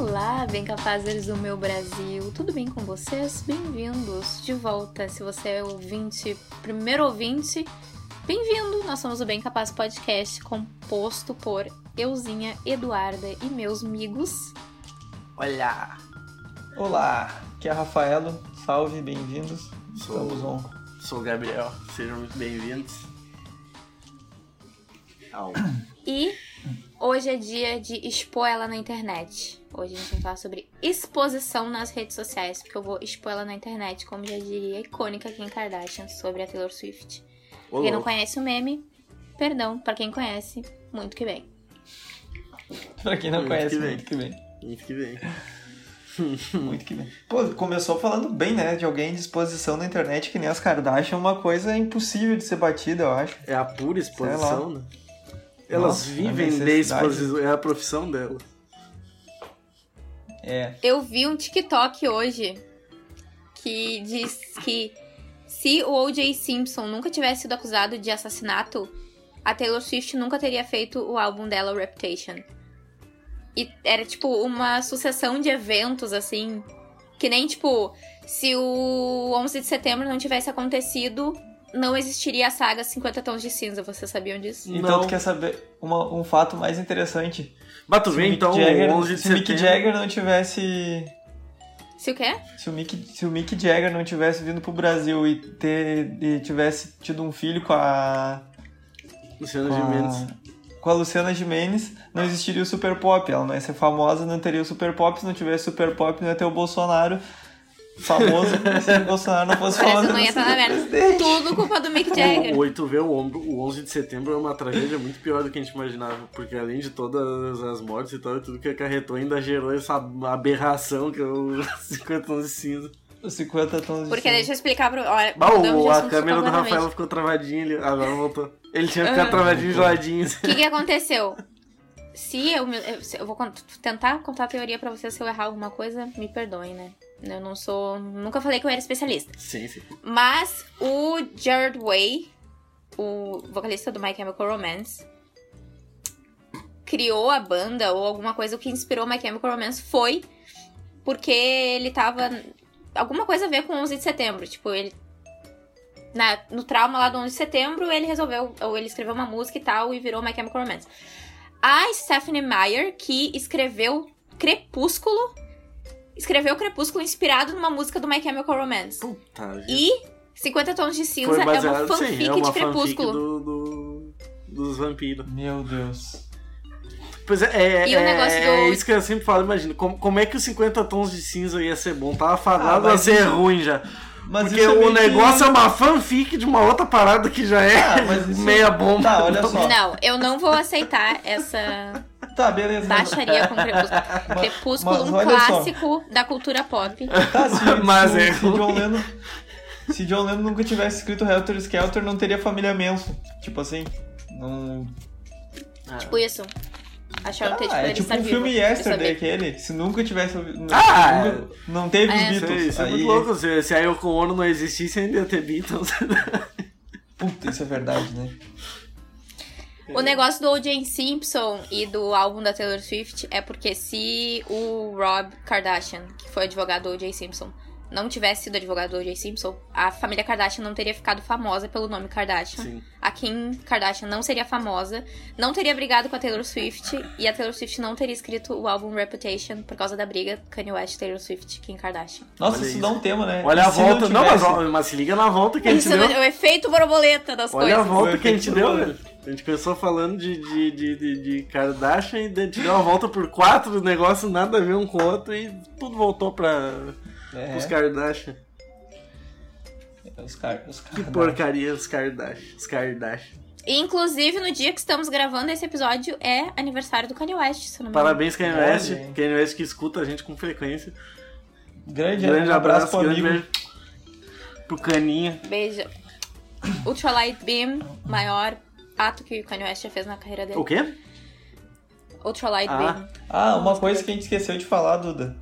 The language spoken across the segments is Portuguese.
Olá, bem capazes do meu Brasil, tudo bem com vocês? Bem-vindos de volta. Se você é ouvinte, primeiro ouvinte, bem-vindo. Nós somos o Bem Capaz Podcast, composto por Euzinha, Eduarda e meus amigos. Olá! Olá, aqui é a Rafaelo, salve, bem-vindos. Sou, Estamos on. sou o Gabriel, sejam muito bem-vindos. E hoje é dia de expor ela na internet. Hoje a gente vai falar sobre exposição nas redes sociais, porque eu vou expor ela na internet, como já diria a icônica Kim Kardashian sobre a Taylor Swift. Ô, Quem não conhece o meme, perdão, pra quem conhece, muito que bem. Pra quem não Muito conhece, que muito que bem. Muito que bem. Muito que bem. Pô, começou falando bem, né, de alguém de exposição na internet que nem as Kardashian, uma coisa impossível de ser batida, eu acho. É a pura exposição, né? Elas Nossa, a vivem de exposição, é a profissão dela. É. Eu vi um TikTok hoje que diz que se o O.J. Simpson nunca tivesse sido acusado de assassinato, a Taylor Swift nunca teria feito o álbum dela, Reputation. E era tipo uma sucessão de eventos, assim, que nem tipo, se o 11 de setembro não tivesse acontecido, não existiria a saga 50 Tons de Cinza, vocês sabiam disso? Então Não. tu quer saber uma- um fato mais interessante? Mas tu Se vê, o Mick então, Jagger, o 11 de se o Mick setembro... Jagger não tivesse Se o quê? Se o, Mick, se o Mick Jagger não tivesse vindo pro Brasil e, ter, e tivesse tido um filho com a, Luciano com Gimenez. a, com a Luciana Gimenez, não existiria o Super Pop. Ela não ia ser famosa, não teria o Super Pop. Se não tivesse Super Pop, não ia ter o Bolsonaro famoso. se o Bolsonaro não fosse famoso. não ia estar na merda. Tudo culpa do Mick Jagger. O 8 vê o ombro, o 11 de setembro é uma tragédia muito pior do que a gente imaginava, porque além de todas as mortes e tal, tudo que acarretou ainda gerou essa aberração que é o 50 tons de cinza. Os 50 tons de Porque cinza. deixa eu explicar pro. Olha, de o- a câmera do. Rafael ficou travadinha ali. Agora voltou. Ele tinha ficado Ah. travadinho geladinho. O que, que aconteceu? Se eu, eu, se eu vou tentar contar a teoria pra vocês, se eu errar alguma coisa, me perdoem, né? Eu não sou. Nunca falei que eu era especialista. Sim, sim. Mas o Jared Way, o vocalista do My Chemical Romance, criou a banda ou alguma coisa o que inspirou My Chemical Romance foi porque ele tava. Alguma coisa a ver com 11 de setembro. Tipo, ele. na- no trauma lá do 11 de setembro, ele resolveu. Ou ele escreveu uma música e tal e virou My Chemical Romance. A Stephanie Meyer, que escreveu Crepúsculo, escreveu Crepúsculo inspirado numa música do My Chemical Romance. Puta. E 50 Tons de Cinza Foi é uma baseado, fanfic sim, é uma de Crepúsculo. fanfic do, do- dos vampiros. Meu Deus. Pois é, é, E o é- negócio é do- isso que eu sempre falo, imagina, como, como é que os 50 tons de cinza ia ser bom? Tava fadado Ah, a ser isso- ruim já. Mas Porque é o meio que- negócio é uma fanfic de uma outra parada que já é Ah, mas isso- meia bomba. Tá, olha só. Não, eu não vou aceitar essa Tá, beleza. baixaria com Crepúsculo. Crepúsculo, mas um olha só. clássico da cultura pop. Tá, se, Mas se, é se John. Lennon. Se John Lennon nunca tivesse escrito Helter Skelter, não teria família Manson. Tipo assim. Não. Tipo isso. Acharam ter, tipo, Ah, é ele tipo estar um vivo. filme Yesterday, aquele. Se nunca tivesse. Ah, nunca- não teve É. os é- Beatles. isso é aí, muito louco. Se, se a Yoko Ono não existisse, ainda ia ter Beatles. Puta, isso é verdade, né? O negócio do O.J. Simpson e do álbum da Taylor Swift é porque se o Rob Kardashian, que foi advogado do O.J. Simpson, não tivesse sido advogado do O.J. Simpson, a família Kardashian não teria ficado famosa pelo nome Kardashian. Sim. A Kim Kardashian não seria famosa, não teria brigado com a Taylor Swift e a Taylor Swift não teria escrito o álbum Reputation por causa da briga Kanye West, Taylor Swift, Kim Kardashian. Nossa, Olha isso, dá um tema, né? Olha E a se volta. Não, mas, mas se liga na volta que a gente Isso deu. é o efeito borboleta das Olha a coisas. volta Foi que a gente deu, velho. A gente começou falando de, de, de, de, de Kardashian e a gente deu uma volta por quatro negócios nada a ver um com o outro e tudo voltou pra É, os Kardashian. os caras. Os Que porcaria os Kardashian. Os Kardashian. Inclusive, no dia que estamos gravando esse episódio é aniversário do Kanye West, se não me engano. Parabéns, Kanye West. Kanye West que escuta a gente com frequência. Grande, Grande abraço, pro grande amigo. beijo pro Caninha. Beijo. Ultralight Beam, maior ato que o Kanye West já fez na carreira dele. O quê? Ultralight Ah. Beam. Ah, uma coisa que a gente esqueceu de falar, Duda.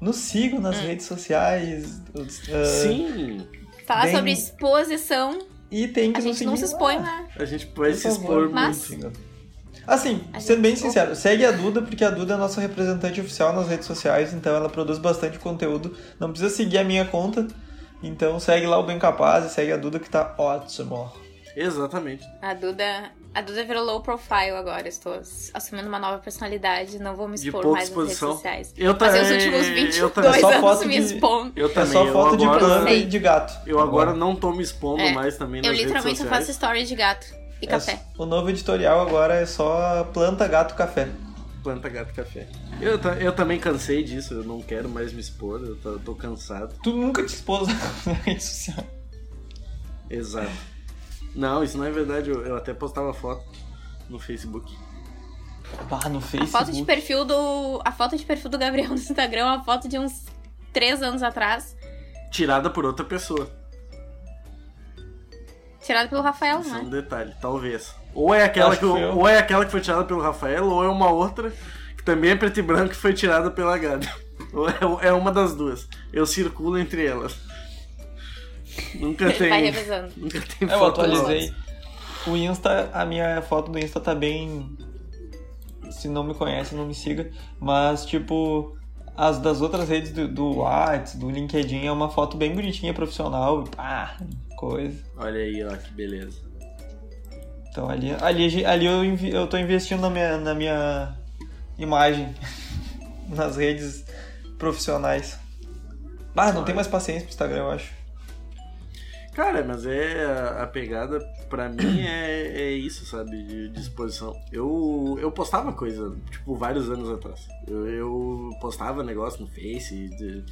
Nos sigam nas Hum. redes sociais. ah, Sim. Falar Bem- sobre exposição. E tem que A nos gente não se expõe lá. lá. A gente pode Por se favor, expor Mas- muito. Assim, A sendo bem gente- sincero, segue a Duda, porque a Duda é a nossa representante oficial nas redes sociais, então ela produz bastante conteúdo. Não precisa seguir a minha conta, então segue lá o Bem Capaz e segue a Duda que tá ótimo. Exatamente. A Duda, a Duda virou low profile agora. Estou assumindo uma nova personalidade. Não vou me expor mais nas redes exposição. sociais. Eu Passei os também- últimos eu 22 também. É só anos foto me de- expondo. Eu É também. só eu foto de planta e de gato. Eu agora não tô me expondo É. mais também nas Eu redes literalmente só sociais. faço stories de gato e É café. o novo editorial agora é só planta, gato, café. Planta gato café. Eu, eu também cansei disso, eu não quero mais me expor, eu tô, tô cansado. Tu nunca te expôs na rede social. Exato. Não, isso não é verdade, eu, eu até postava foto no Facebook. Ah, no A Facebook. foto de perfil do. A foto de perfil do Gabriel no Instagram é uma foto de uns 3 anos atrás. Tirada por outra pessoa. Tirada pelo Rafael, Isso é um né? detalhe, talvez. Ou é aquela que, que ou é aquela que foi tirada pelo Rafael, ou é uma outra que também é preto e branco que foi tirada pela Gabi. Ou é, é uma das duas. Eu circulo entre elas. Nunca Ele vai tem. revezando. Nunca tem Eu foto atualizei. O Insta, a minha foto do Insta tá bem. Se não me conhece, não me siga. Mas, tipo, as das outras redes do, do WhatsApp, do LinkedIn, é uma foto bem bonitinha, profissional. Pá, coisa. Olha aí, ó, que beleza. Então ali, ali, ali eu, eu tô investindo na minha, na minha imagem. nas redes profissionais. Ah, não tem mais paciência pro Instagram, eu acho. Cara, mas é a, a pegada pra mim é, é isso, sabe? De disposição. Eu, eu postava coisa, tipo, vários anos atrás. Eu, eu postava negócio no Face, de-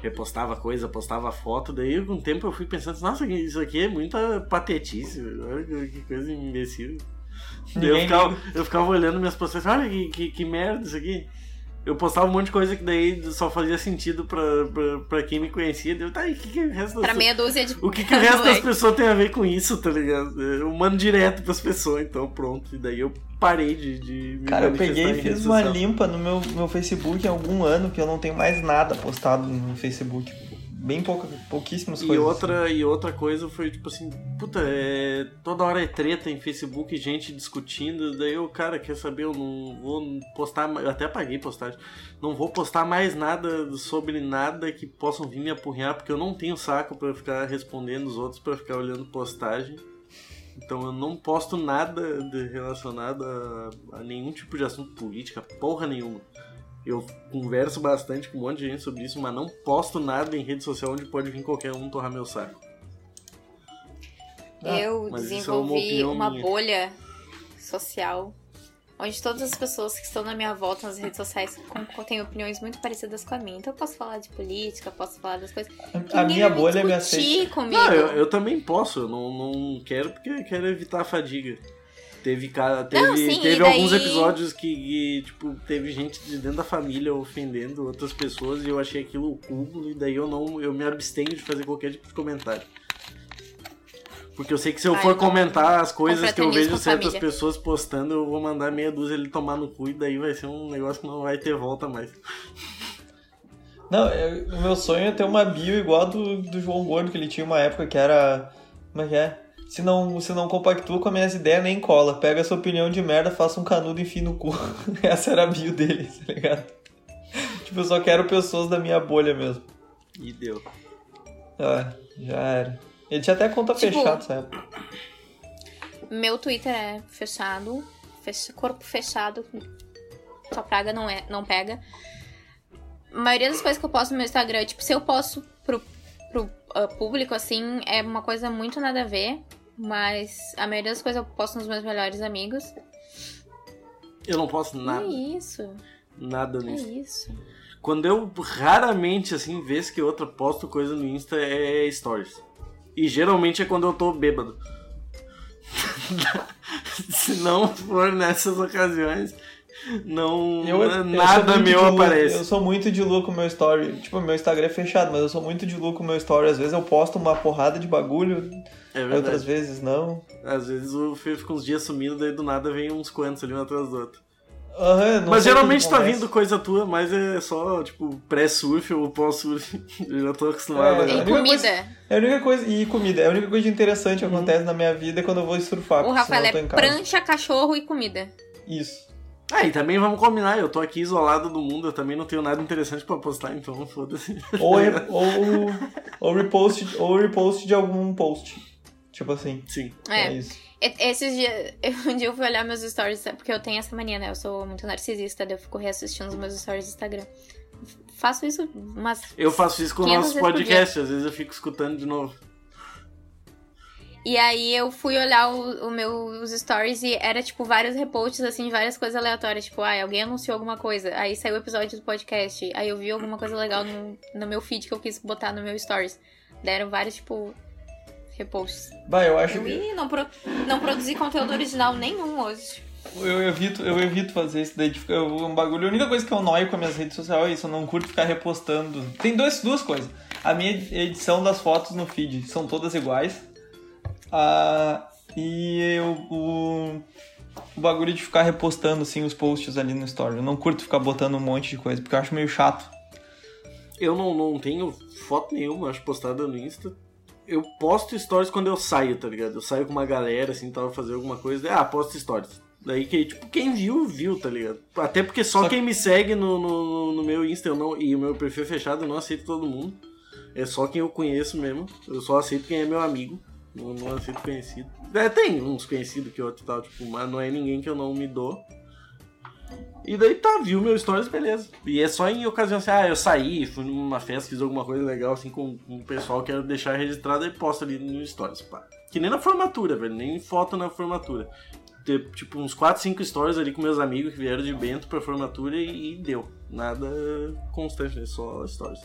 repostava coisa, postava foto, daí com o tempo eu fui pensando, nossa, isso aqui é muita patetice, olha que coisa imbecil. Daí eu ficava, eu ficava olhando minhas postagens, olha que, que, que merda isso aqui. Eu postava um monte de coisa que daí só fazia sentido pra, pra, pra quem me conhecia. Daí Eu, tá, e o que, que o resto das Pra meia dúzia de. o que, que o resto das pessoas tem a ver com isso, tá ligado? Eu mando direto pras pessoas, então pronto. E daí eu parei de, de me Cara, eu peguei e fiz uma limpa no meu, meu Facebook há algum ano que eu não tenho mais nada postado no Facebook. Bem pouca, pouquíssimas E coisas. outra, e outra coisa foi tipo assim, puta, é, toda hora é treta em Facebook, gente discutindo, daí eu, cara, quer saber, eu não vou postar, eu até apaguei postagem, não vou postar mais nada sobre nada que possam vir me apurrear, porque eu não tenho saco pra ficar respondendo os outros, pra ficar olhando postagem. Então eu não posto nada de- relacionado a, a nenhum tipo de assunto política, porra nenhuma. Eu converso bastante com um monte de gente sobre isso, mas não posto nada em rede social onde pode vir qualquer um torrar meu saco. Ah, Eu mas isso é uma desenvolvi uma bolha social onde todas as pessoas que estão na minha volta nas redes sociais têm opiniões muito parecidas com a minha. Então eu posso falar de política, posso falar das coisas. A Ninguém minha bolha me discutir aceita. comigo. Não, eu, eu também posso, eu não, não quero porque quero evitar a fadiga. Teve, teve, Não, sim, teve daí- alguns episódios que, que, tipo, teve gente de dentro da família ofendendo outras pessoas e eu achei aquilo o cúmulo e daí eu não eu me abstenho de fazer qualquer tipo de comentário. Porque eu sei que se eu Ah, for comentar as coisas que eu vejo certas família. pessoas postando, eu vou mandar meia dúzia ele tomar no cu e daí vai ser um negócio que não vai ter volta mais. Não, eu- o meu sonho é ter uma bio igual a do, do João Gordo, que ele tinha uma época que era. Como é que é? Se não, se não compactua com as minhas ideias, nem cola. Pega essa opinião de merda, faça um canudo e enfia no cu. Essa era a bio dele, tá ligado? Tipo, eu só quero pessoas da minha bolha mesmo. E deu. Ah, já era. Ele tinha até conta Tipo, fechada época. Meu Twitter é fechado, fecha- corpo fechado, sua praga não, é, não pega. A maioria das coisas que eu posto no meu Instagram, tipo, se eu posto pro, pro ah, público, assim, é uma coisa muito nada a ver. Mas a maioria das coisas eu posto nos meus melhores amigos. Eu não posso nada, É isso, nada é nisso. isso. Quando eu raramente, assim, vez que outra posto coisa no Insta é stories. E geralmente é quando eu tô bêbado. Se não for nessas ocasiões, não Eu- eu sou nada muito meu lu- aparece. Eu sou muito de lu com o meu story. Tipo, meu Instagram é fechado, mas eu sou muito de lu com o meu story. Às vezes eu posto uma porrada de bagulho, É outras vezes não. Às vezes o Fê fica uns dias sumindo, daí do nada vem uns quantos ali um atrás do outro. Aham, não Mas geralmente tá acontece. vindo coisa tua, mas é só, tipo, pré-surf ou pós-surf. Eu já tô acostumado. É, a- E comida. É a única coisa. E comida. É a única coisa interessante que acontece na minha vida é quando eu vou surfar. O Rafael eu é prancha, cachorro e comida. Isso. Ah, e também vamos combinar, eu tô aqui isolado do mundo, eu também não tenho nada interessante pra postar, então foda-se. Ou, ou, ou, repost, ou repost de algum post. Tipo assim. Sim. É, É. isso. Esses dias, um dia eu fui olhar meus stories, sabe? porque eu tenho essa mania, né? Eu sou muito narcisista, daí eu fico reassistindo os meus stories do Instagram. Faço isso umas. Eu faço isso com o 500 nosso podcast, às vezes eu fico escutando de novo. E aí eu fui olhar o, o meu, os stories e era, tipo, vários reposts, assim, de várias coisas aleatórias. Tipo, ah, alguém anunciou alguma coisa. Aí saiu o episódio do podcast. Aí eu vi alguma coisa legal no, no meu feed que eu quis botar no meu stories. Deram vários, tipo, reposts. Bah, eu acho Eu, que. Ih, não, pro, não produzi conteúdo original nenhum hoje. Eu evito, eu evito fazer isso daí de ficar um bagulho. A única coisa que eu noio com as minhas redes sociais é isso, eu não curto ficar repostando. Tem dois, duas coisas. A minha edição das fotos no feed são todas iguais. Ah, e eu, o, o bagulho de ficar repostando assim, os posts ali no story. Eu não curto ficar botando um monte de coisa, porque eu acho meio chato. Eu não, não tenho foto nenhuma, acho, postada no Insta. Eu posto stories quando eu saio, tá ligado? Eu saio com uma galera, assim, tava fazer alguma coisa, ah, posto stories. Daí que, tipo, quem viu, viu, tá ligado? Até porque só, Só quem me segue no, no, no meu Insta eu não, e o meu perfil é fechado, eu não aceito todo mundo. É só quem eu conheço mesmo. Eu só aceito quem é meu amigo. Não, não aceito conhecido. É, tem uns conhecidos que outro tal, tipo, mas não é ninguém que eu não me dou. E daí tá, viu meu stories, beleza. E é só em ocasião assim, ah, eu saí, fui numa festa, fiz alguma coisa legal assim com, com o pessoal, quero deixar registrado e posto ali no stories, pá. Que nem na formatura, velho, nem foto na formatura. Ter, tipo, uns 4, 5 stories ali com meus amigos que vieram de Bento pra formatura e, e deu. Nada constante, né? Só stories.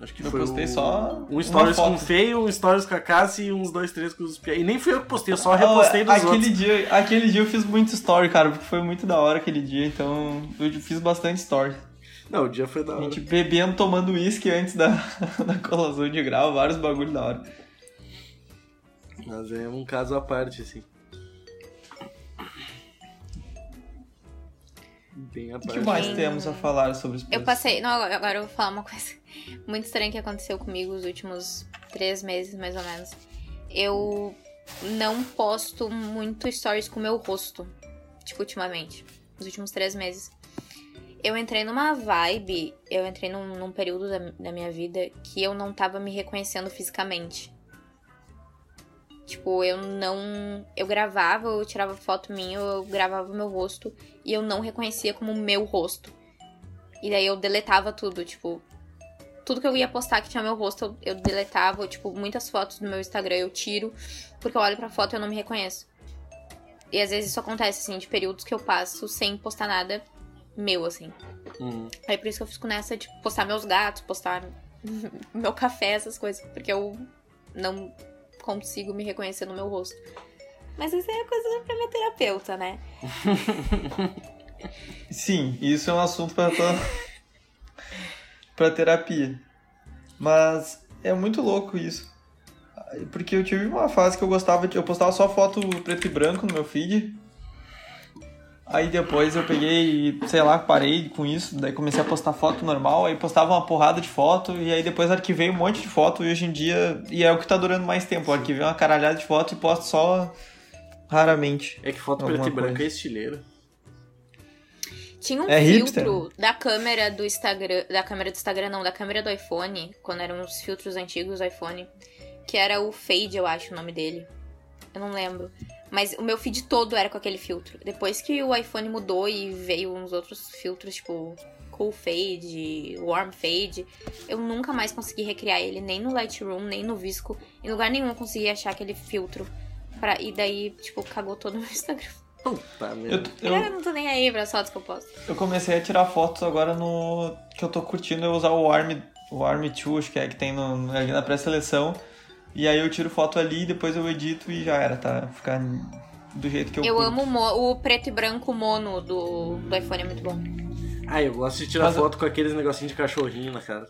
Acho que Eu foi postei o- só um stories com o feio, um stories com a Cassi e uns dois, três com os. E nem fui eu que postei, eu só repostei dos Ah, aquele outros. dia, aquele dia eu fiz muito story, cara, porque foi muito da hora aquele dia, então eu fiz bastante story. Não, o dia foi da A hora. gente bebendo, tomando uísque antes da, da colação de grau, vários bagulho da hora. Mas é um caso à parte, assim. Bem O que mais temos a falar sobre os Eu passei. Não, agora agora eu vou falar uma coisa muito estranha que aconteceu comigo os últimos três meses, mais ou menos. Eu não posto muito stories com o meu rosto, tipo, ultimamente. Nos últimos três meses. Eu entrei numa vibe, eu entrei num, num período da, da minha vida que eu não tava me reconhecendo fisicamente. Tipo, eu não. Eu gravava, eu tirava foto minha, eu gravava o meu rosto e eu não reconhecia como meu rosto. E daí eu deletava tudo, tipo. Tudo que eu ia postar que tinha meu rosto, eu, eu deletava. Tipo, muitas fotos do meu Instagram eu tiro, porque eu olho pra foto e eu não me reconheço. E às vezes isso acontece, assim, de períodos que eu passo sem postar nada meu, assim. Uhum. Aí por isso que eu fico nessa de postar meus gatos, postar meu café, essas coisas, porque eu não consigo me reconhecer no meu rosto. Mas isso é coisa pra minha terapeuta, né? Sim, isso é um assunto pra, pra, pra terapia. Mas é muito louco isso. Porque eu tive uma fase que eu gostava de. Eu postava só foto preto e branco no meu feed. Aí depois eu peguei sei lá, parei com isso. Daí comecei a postar foto normal. Aí postava uma porrada de foto. E aí depois arquivei um monte de foto. E hoje em dia. E é o que tá durando mais tempo. Arquivei uma caralhada de foto e posto só raramente. É que foto preto e branca é estileira. Tinha um É hipster, filtro da câmera do Instagram. Da câmera do Instagram, não, da câmera do iPhone, quando eram os filtros antigos do iPhone. Que era o Fade, eu acho o nome dele. Eu não lembro. Mas o meu feed todo era com aquele filtro. Depois que o iPhone mudou e veio uns outros filtros, tipo Cool Fade, Warm Fade, eu nunca mais consegui recriar ele, nem no Lightroom, nem no Visco. Em lugar nenhum eu consegui achar aquele filtro. Pra... E daí, tipo, cagou todo o meu Instagram. Puta Eu, merda. eu, Eu não tô nem aí pra fotos que eu posto. Eu comecei a tirar fotos agora no. que eu tô curtindo é usar o Arm, o Arm 2, acho que é que tem no, ali na pré-seleção. E aí eu tiro foto ali, depois eu edito e já era, tá? Ficar do jeito que eu Eu curto. amo o mo- o preto e branco mono do, do iPhone, é muito bom. Ah, eu gosto de tirar Mas eu- foto com aqueles negocinhos de cachorrinho na cara.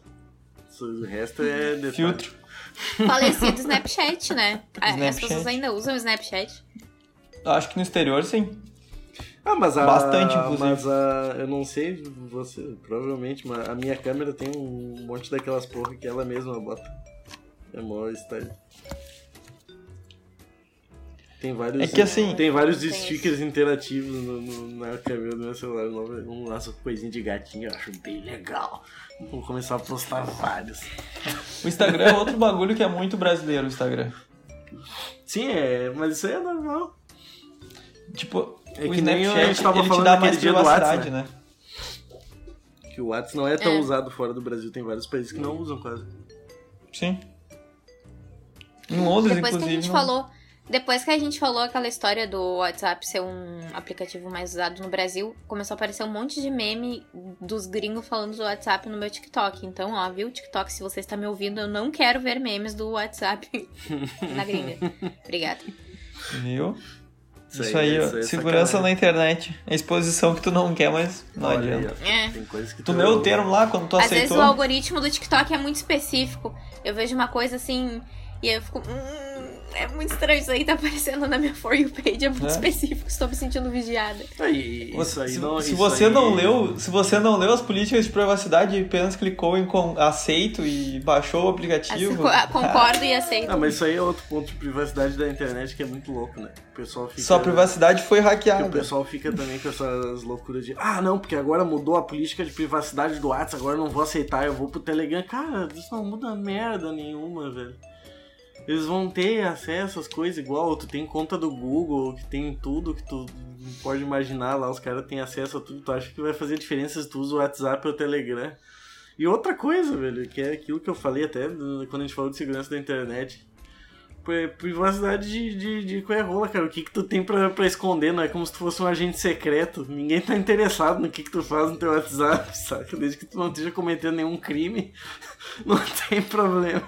O resto é detalhe. Filtro. Falecido Snapchat, né? Ah, As Snapchat. pessoas ainda usam o Snapchat. Acho que no exterior sim. Ah, mas a. Bastante, inclusive. Mas a. Eu não sei, você, provavelmente, mas a minha câmera tem um monte daquelas porra que ela mesma bota. É mó style. Tem vários, É que assim- tem vários Tem stickers interativos no, no- na câmera do meu celular. Um laço coisinha de gatinho, eu acho bem legal. Vou começar a postar vários. O Instagram é outro bagulho que é muito brasileiro, o Instagram. Sim, é, mas isso aí é normal. Tipo, É o que nem a Snapchat, gente tava ele te falando dá naquele mais dia do WhatsApp, né? Que o WhatsApp não é tão É. usado fora do Brasil. Tem vários países que não usam quase. Sim. Em Londres, Depois que a inclusive. gente não- falou. Depois que a gente falou aquela história do WhatsApp ser um aplicativo mais usado no Brasil, começou a aparecer um monte de meme dos gringos falando do WhatsApp no meu TikTok. Então, ó, viu, TikTok, se você está me ouvindo, eu não quero ver memes do WhatsApp na gringa. Obrigada. Viu? Isso Isso, aí, aí, ó. isso aí é Segurança sacanagem. na internet. É exposição que tu não quer, mas não Olha aí, adianta. ó. É. Tem coisas que Tu leu o termo lá quando tu Às vezes aceitou? o algoritmo do TikTok é muito específico. Eu vejo uma coisa assim e eu fico. Hum, é muito estranho isso aí, tá aparecendo na minha For You page, é muito É. específico, estou me sentindo vigiada. Aí, isso se, aí não, se isso você aí- não leu, se você não leu as políticas de privacidade e apenas clicou em com- aceito e baixou o Assim, aplicativo. co- concordo e aceito. Ah, mas isso aí é outro ponto de privacidade da internet que é muito louco, né? O pessoal fica. Sua privacidade foi Porque o hackeada. pessoal fica também com essas loucuras de ah, não, porque agora mudou a política de privacidade do WhatsApp, agora eu não vou aceitar, eu vou pro Telegram. Cara, isso não muda merda nenhuma, velho. Eles vão ter acesso às coisas igual, tu tem conta do Google, que tem tudo que tu pode imaginar lá, os caras têm acesso a tudo. Tu acha que vai fazer diferença se tu usa o WhatsApp ou o Telegram? E outra coisa, velho, que é aquilo que eu falei até quando a gente falou de segurança da internet. Pri- Privacidade de, de, de coerrola, cara. O que que tu tem pra, pra esconder? Não é como se tu fosse um agente secreto. Ninguém tá interessado no que que tu faz no teu WhatsApp, saca? Desde que tu não esteja cometendo nenhum crime, não tem problema.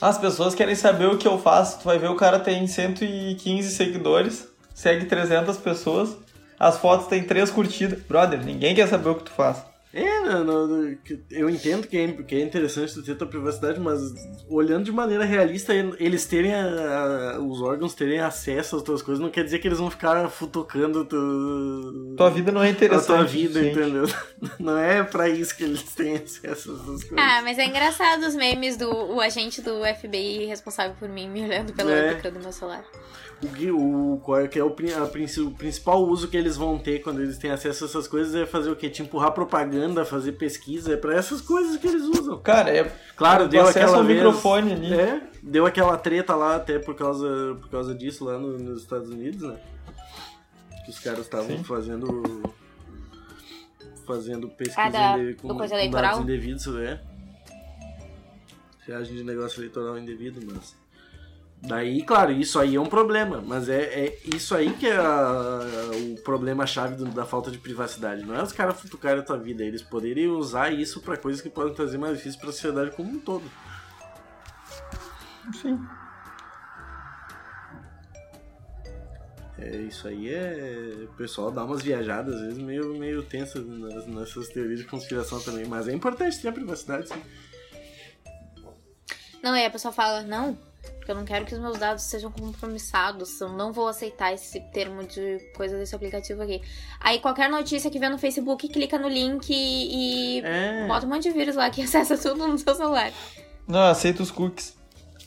As pessoas querem saber o que eu faço. Tu vai ver o cara tem 115 seguidores, segue 300 pessoas, as fotos tem 3 curtidas. Brother, ninguém quer saber o que tu faz. É, não, não, não, que- eu entendo que é, que é interessante tu ter tua privacidade, mas olhando de maneira realista, eles terem a- a- os órgãos terem acesso às tuas coisas, não quer dizer que eles vão ficar futucando tu, Tua vida não é a interessante. tua vida, gente. entendeu? Não é pra isso que eles têm acesso a essas coisas. Ah, mas é engraçado os memes do o agente do FBI responsável por mim me olhando pela É. do meu celular. O, o, qual é, que é o, a o principal uso que eles vão ter quando eles têm acesso a essas coisas é fazer o quê? Te empurrar propaganda, fazer pesquisa, é pra essas coisas que eles usam. Cara, é. Claro, deu aquela vez- microfone ali. É, deu aquela treta lá até por causa, por causa disso lá no- nos Estados Unidos, né? Que os caras estavam fazendo fazendo pesquisa da- inde- do coisa com eleitoral? dados indevidos, é. Viagem de negócio eleitoral indevido, mas daí, claro, isso aí é um problema, mas é, é isso aí que é a- o problema chave do- da falta de privacidade. Não é os caras futucarem a tua vida, é eles poderem usar isso pra coisas que podem trazer malefícios pra sociedade como um todo. Sim. É, isso aí é. O pessoal dá umas viajadas, às vezes, meio, meio tensas nas- nessas teorias de conspiração também. Mas é importante ter a privacidade, sim. Não, aí a pessoa fala, não, porque eu não quero que os meus dados sejam compromissados, eu não vou aceitar esse termo de coisa desse aplicativo aqui. Aí qualquer notícia que vê no Facebook, clica no link e, e É. bota um monte de vírus lá que acessa tudo no seu celular. Não, aceita os cookies.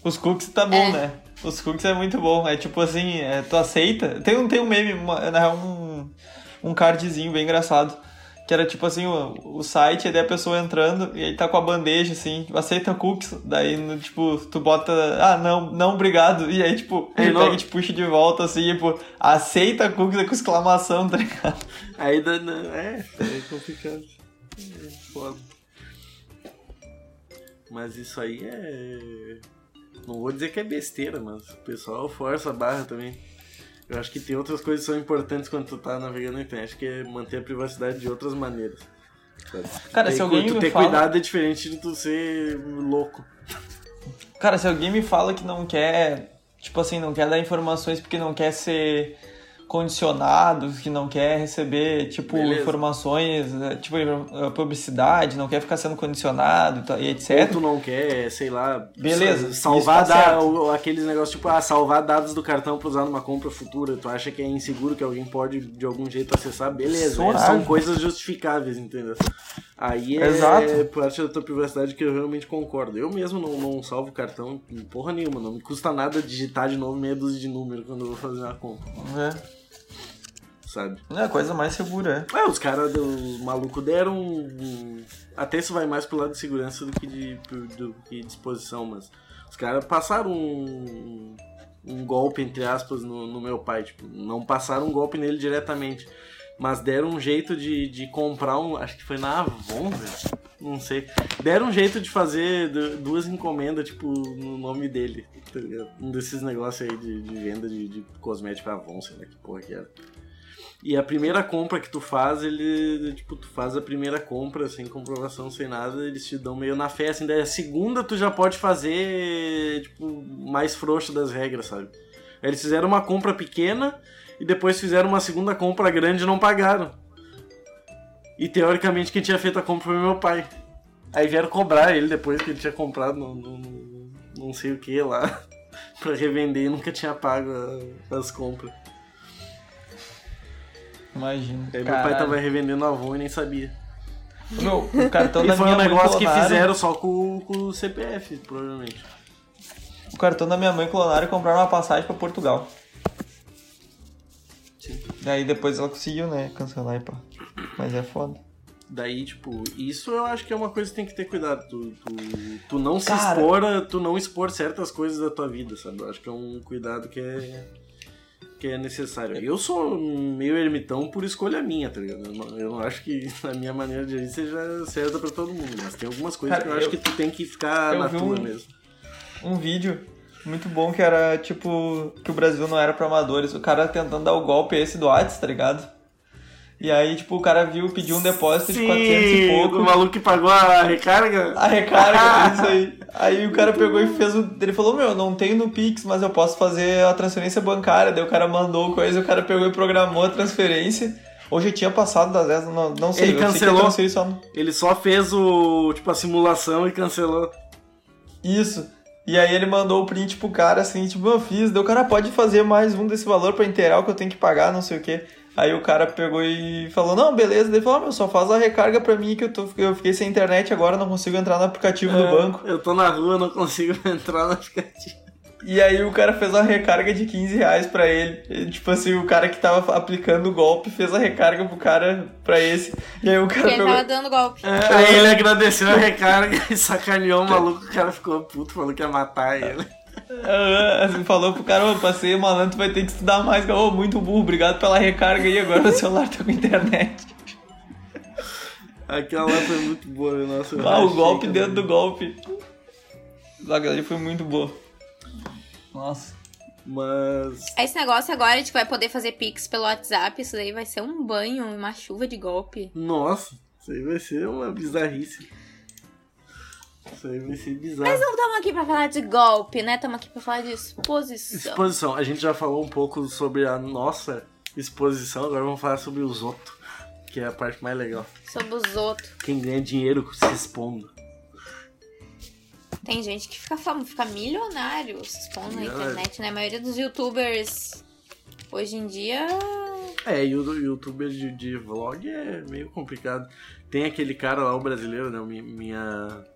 Os cookies tá bom, É. né? Os cookies é muito bom. É tipo assim, é, tu aceita. Tem um, tem um meme, uma- na real, um, um cardzinho bem engraçado. Que era tipo assim, o, o site, e daí a pessoa entrando, e aí tá com a bandeja, assim, aceita cookies. Daí, no, tipo, tu bota, ah, não, não, obrigado. E aí, tipo, ele não- pega e te puxa de volta, assim, tipo, aceita cookies com exclamação, tá ligado? Aí dá. dá- É, é complicado. É foda. Mas isso aí é. Não vou dizer que é besteira, mas o pessoal força a barra também. Eu acho que tem outras coisas que são importantes quando tu tá navegando na internet, que é manter a privacidade de outras maneiras. sabe? Cara, se alguém tu me ter fala- cuidado é diferente de tu ser louco. Cara, se alguém me fala que não quer, tipo assim, não quer dar informações porque não quer ser condicionado, que não quer receber, tipo, Beleza. informações, eh, tipo, eh, publicidade, não quer ficar sendo condicionado e tal, e Ou etc. tu não quer, sei lá, Beleza, sa- salvar tá da- aqueles negócios tipo, ah, salvar dados do cartão pra usar numa compra futura. Tu acha que é inseguro que alguém pode de algum jeito acessar? Beleza, é, são coisas justificáveis, entendeu? Aí é Exato. parte da tua privacidade que eu realmente concordo. Eu mesmo não, não salvo cartão porra nenhuma, não me custa nada digitar de novo meia dúzia de número quando eu vou fazer uma compra, É. sabe? É a coisa mais segura, é. É, os caras, os malucos deram. um- Até isso vai mais pro lado de segurança do que de, do que disposição, mas os caras passaram um, um golpe, entre aspas, no, no meu pai. Tipo, não passaram um golpe nele diretamente, mas deram um jeito de, de comprar um. Acho que foi na Avon, velho. Não sei. Deram um jeito de fazer du- duas encomendas, tipo, no nome dele. tá? Um desses negócios aí de, de venda de, de cosmético Avon, sei lá que porra que era. E a primeira compra que tu faz, ele, tipo, tu faz a primeira compra sem comprovação, sem nada, eles te dão meio na fé, assim, daí a segunda tu já pode fazer, tipo, mais frouxo das regras, sabe? Eles fizeram uma compra pequena e depois fizeram uma segunda compra grande e não pagaram. E teoricamente quem tinha feito a compra foi meu pai. Aí vieram cobrar ele depois que ele tinha comprado no, no- no- não sei o que lá pra revender e nunca tinha pago as compras. Imagina. Aí meu pai tava revendendo Avon e nem sabia. Meu, o cartão E da foi minha um mãe negócio que clonaram- fizeram só com, com o CPF, provavelmente. O cartão da minha mãe clonaram e compraram uma passagem pra Portugal. Sim. Daí depois ela conseguiu, né, cancelar e pá. Mas é foda. Daí, tipo, isso eu acho que é uma coisa que tem que ter cuidado. Tu, tu, tu não se Cara. expor, tu não expor certas coisas da tua vida, sabe? Eu acho que é um cuidado que é que é necessário. Eu sou meio ermitão por escolha minha, tá ligado? Eu não, acho que a minha maneira de agir seja certa pra todo mundo, mas tem algumas coisas Cara, que eu, acho eu- que tu tem que ficar na tua um- mesmo. Um vídeo muito bom que era tipo que o Brasil não era pra amadores. O cara tentando dar o golpe esse do Whats, tá ligado? E aí, tipo, o cara viu, pediu um depósito de 400 e pouco. o maluco que pagou a recarga. A recarga, isso aí. Aí o cara pegou e fez o. Ele falou: Meu, não tenho no Pix, mas eu posso fazer a transferência bancária. Daí o cara mandou coisa, o cara pegou e programou a transferência. Hoje tinha passado das 10, não, não sei. Ele eu sei cancelou? eu transferi só. Ele só fez o tipo a simulação e cancelou. Isso. E aí ele mandou o print pro cara assim, tipo, eu fiz. Daí o cara pode fazer mais um desse valor pra inteirar o que eu tenho que pagar, não sei o quê. Aí o cara pegou e falou, não, beleza. Ele falou, ah, meu, só faz a recarga pra mim que eu, tô, eu fiquei sem internet agora, não consigo entrar no aplicativo do É, banco. Eu tô na rua, não consigo entrar no aplicativo. E aí o cara fez uma recarga de 15 reais pra ele. E, tipo assim, o cara que tava aplicando o golpe fez a recarga pro cara, pra esse. E aí o cara Porque ele pegou... tava dando golpe. É, aí ele agradeceu a recarga e sacaneou o maluco, o cara ficou puto, falou que ia matar ele. Falou pro cara, ô, passei, malandro, tu vai ter que estudar mais. Ô, muito burro, obrigado pela recarga aí, agora o celular tá com internet. Aquela lá foi muito boa, né? nossa. Ah, o golpe dentro do golpe. Aquela ali foi muito boa. Nossa. Mas. Esse negócio agora de que vai poder fazer pix pelo WhatsApp, isso daí vai ser um banho, uma chuva de golpe. Nossa, isso aí vai ser uma bizarrice. Isso aí vai ser bizarro. Mas não estamos aqui pra falar de golpe, né? Estamos aqui pra falar de exposição. Exposição. A gente já falou um pouco sobre a nossa exposição, agora vamos falar sobre os outros, que é a parte mais legal. Sobre os outros. Quem ganha dinheiro se expondo. Tem gente que fica famoso, fica milionário se expondo na internet, né? A maioria dos youtubers hoje em dia. É, e o youtuber de, de vlog é meio complicado. Tem aquele cara lá, o brasileiro, né? Minha.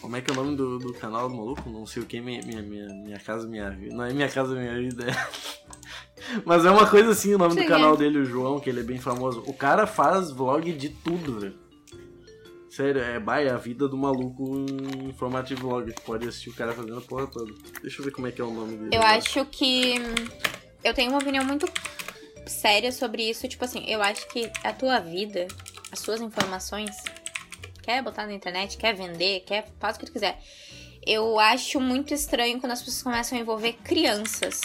Como é que é o nome do, do canal do maluco? Não sei o que, minha, minha, minha, minha casa, minha vida. Não é minha casa, minha vida. é. Mas é uma coisa assim o nome do canal dele, o João, que ele é bem famoso. O cara faz vlog de tudo, velho. Sério, é, bah, é a vida do maluco em formato de vlog. Tu pode assistir o cara fazendo a porra toda. Deixa eu ver como é que é o nome dele. Eu agora. acho que. Eu tenho uma opinião muito séria sobre isso. Tipo assim, eu acho que a tua vida, as suas informações, quer botar na internet, quer vender, quer. faz o que tu quiser. Eu acho muito estranho quando as pessoas começam a envolver crianças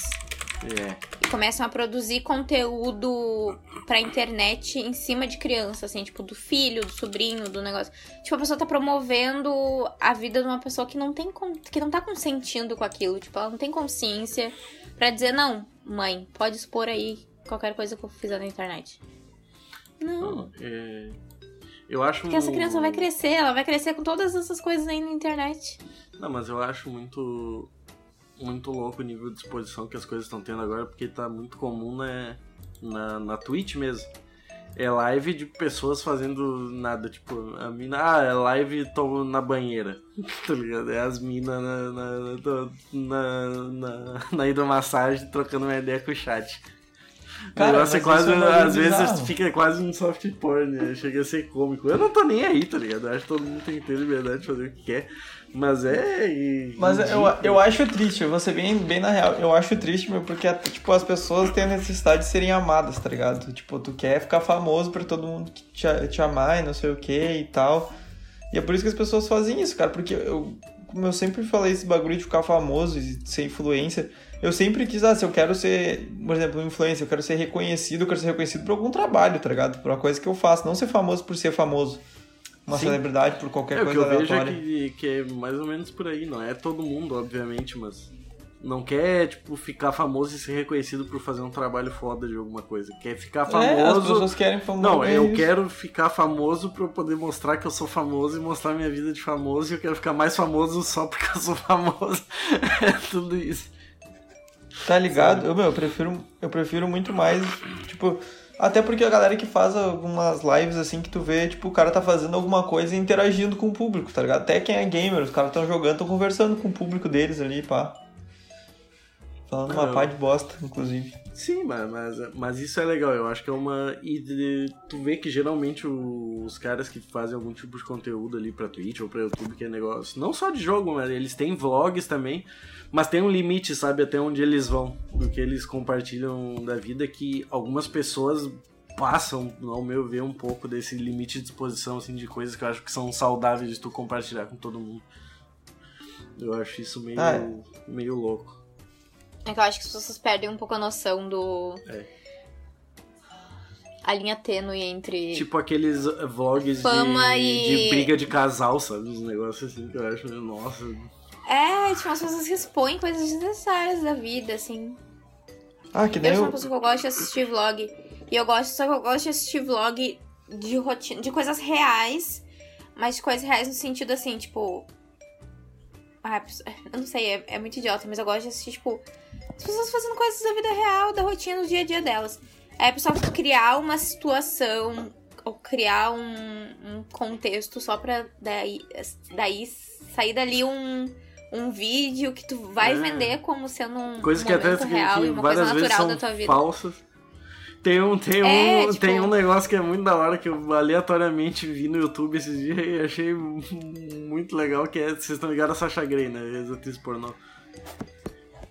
É. e começam a produzir conteúdo pra internet em cima de criança, assim, tipo, do filho, do sobrinho, do negócio. Tipo, a pessoa tá promovendo a vida de uma pessoa que não tem que não tá consentindo com aquilo, tipo, ela não tem consciência pra dizer, não, mãe, pode expor aí qualquer coisa que eu fizer na internet. Não. Não, é... Eu acho. Porque essa criança vai crescer, ela vai crescer com todas essas coisas aí na internet. Não, mas eu acho muito. Muito louco o nível de exposição que as coisas estão tendo agora, porque tá muito comum na, na, na Twitch mesmo. É live de pessoas fazendo nada, tipo, a mina, ah, é live tô na banheira, tá ligado? É as minas na, na, na, na, na hidromassagem trocando uma ideia com o chat. Cara, o negócio é quase, é bagulho às vezes fica quase um soft porn, né? Chega a ser cômico. Eu não tô nem aí, tá ligado? Eu acho que todo mundo tem que ter liberdade de fazer o que quer. Mas é. e- Mas eu, eu acho triste, eu vou ser bem, bem na real. Eu acho triste, meu, porque tipo, as pessoas têm a necessidade de serem amadas, tá ligado? Tipo, tu quer ficar famoso pra todo mundo te, te amar e não sei o que e tal. E é por isso que as pessoas fazem isso, cara. Porque eu, como eu sempre falei esse bagulho de ficar famoso e ser influência, eu sempre quis, ah, se eu quero ser, por exemplo, um influencer, eu quero ser reconhecido, eu quero ser reconhecido por algum trabalho, tá ligado? Por uma coisa que eu faço, não ser famoso por ser famoso. Uma Sim. celebridade por qualquer É, o que coisa eu vejo é que, que é mais ou menos por aí, não é todo mundo, obviamente, mas não quer, tipo, ficar famoso e ser reconhecido por fazer um trabalho foda de alguma coisa. Quer ficar É, as famoso. pessoas querem famoso. Não, é eu isso. quero ficar famoso pra eu poder mostrar que eu sou famoso e mostrar minha vida de famoso e eu quero ficar mais famoso só porque eu sou famoso. é tudo isso. Tá ligado? Eu, meu, eu prefiro, eu prefiro muito mais, tipo, até porque a galera que faz algumas lives assim que tu vê, tipo, o cara tá fazendo alguma coisa e interagindo com o público, tá ligado? Até quem é gamer, os caras tão jogando, tão conversando com o público deles ali, pá. Falando uma Não. pá de bosta, inclusive. Sim, mas, mas, mas isso é legal. Eu acho que é uma. E tu vê que geralmente os caras que fazem algum tipo de conteúdo ali pra Twitch ou pra YouTube, que é negócio. Não só de jogo, mas eles têm vlogs também. Mas tem um limite, sabe, até onde eles vão. Do que eles compartilham da vida que algumas pessoas passam, ao meu ver, um pouco desse limite de exposição, assim, de coisas que eu acho que são saudáveis de tu compartilhar com todo mundo. Eu acho isso meio, Ah, é. meio louco. É que eu acho que as pessoas perdem um pouco a noção do. É. A linha tênue entre. Tipo aqueles vlogs Fama de, e- de briga de casal, sabe? Uns negócios assim que eu acho, nossa. É, tipo, as pessoas expõem coisas desnecessárias da vida, assim. Ah, que nem Eu sou uma pessoa que eu gosto de assistir vlog. E eu gosto, só que eu gosto de assistir vlog de rotina, de coisas reais, mas de coisas reais no sentido assim, tipo. Ah, eu não sei, é, é muito idiota, mas eu gosto de assistir, tipo, as pessoas fazendo coisas da vida real, da rotina, do dia a dia delas. Aí a pessoa criar uma situação ou criar um, um contexto só pra daí, daí sair dali um, um vídeo que tu vai É. vender como sendo um Coisas que momento até real que e uma coisa natural são da tua vida. falsas. Tem um, tem, um, É, tipo- tem um negócio que é muito da hora que eu aleatoriamente vi no YouTube esses dias e achei muito legal, que é, vocês estão ligados a Sasha Grey, né? Ex-atriz pornô.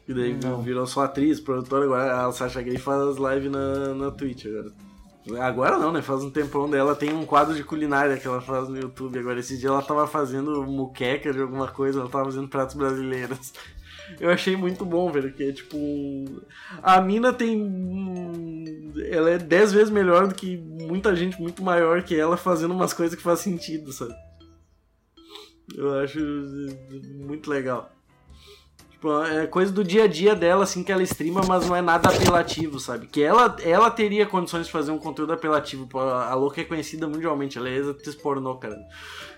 E daí Não. virou só atriz, produtora, agora a Sasha Grey faz live na, na Twitch agora. Agora não, né? Faz um tempão dela. Tem um quadro de culinária que ela faz no YouTube. Agora, esse dia ela tava fazendo muqueca de alguma coisa, ela tava fazendo pratos brasileiros. Eu achei muito bom, velho, que é tipo. A mina tem. Ela é 10 vezes melhor do que muita gente muito maior que ela fazendo umas coisas que faz sentido, sabe? Eu acho muito legal. Tipo, é coisa do dia a dia dela, assim, que ela streama, mas não é nada apelativo, sabe? Que ela, ela teria condições de fazer um conteúdo apelativo. A louca é conhecida mundialmente, ela é ex-atriz pornô, cara.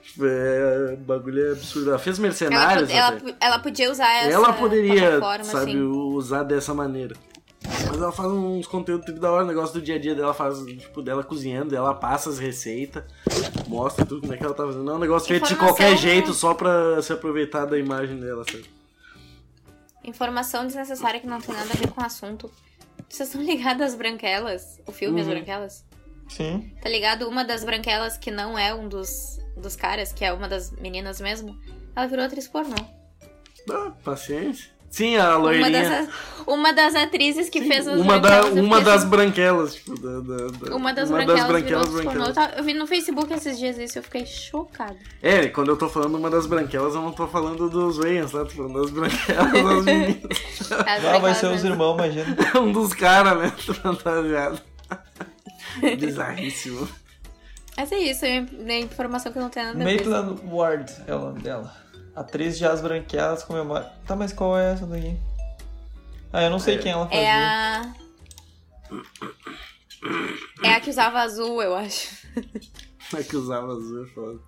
Tipo, é, o bagulho é absurdo. Ela fez Ela, Mercenários, ela, po- ela podia usar essa Ela poderia, sabe, assim. usar dessa maneira. Mas ela faz uns conteúdos tudo da hora, negócio do dia a dia dela, faz, tipo, dela cozinhando, ela passa as receitas, mostra tudo como é que ela tá fazendo. Não é um negócio feito de qualquer jeito, né? só pra se aproveitar da imagem dela, sabe? Informação desnecessária que não tem nada a ver com o assunto. Vocês estão ligados às branquelas? O filme As Uhum. Branquelas? Sim. Tá ligado? Uma das branquelas que não é um dos, dos caras, que é uma das meninas mesmo, ela virou atriz pornô. Ah, paciência. Sim, a Uma loirinha. das, uma das atrizes que Sim, fez as uma, da, uma das assim, branquelas, tipo, da, da- da- Uma das uma branquelas, das branquelas. Eu, branquelas. eu vi no Facebook esses dias isso e eu fiquei chocada. É, quando eu tô falando uma das branquelas, eu não tô falando dos Wayans, tá? Tô falando das branquelas, das meninas. As Ah, vai ser os irmãos, imagina. um dos caras, né? Fantasiado. Bizarríssimo. Mas é isso, é informação que não tem nada a ver. Maitland Ward é o nome dela. Atriz de As Branquelas comemora. Tá, mas qual é essa daqui? Ah, eu não sei É. quem ela fazia. É a. É a que usava azul, eu acho. É que usava azul, é foda.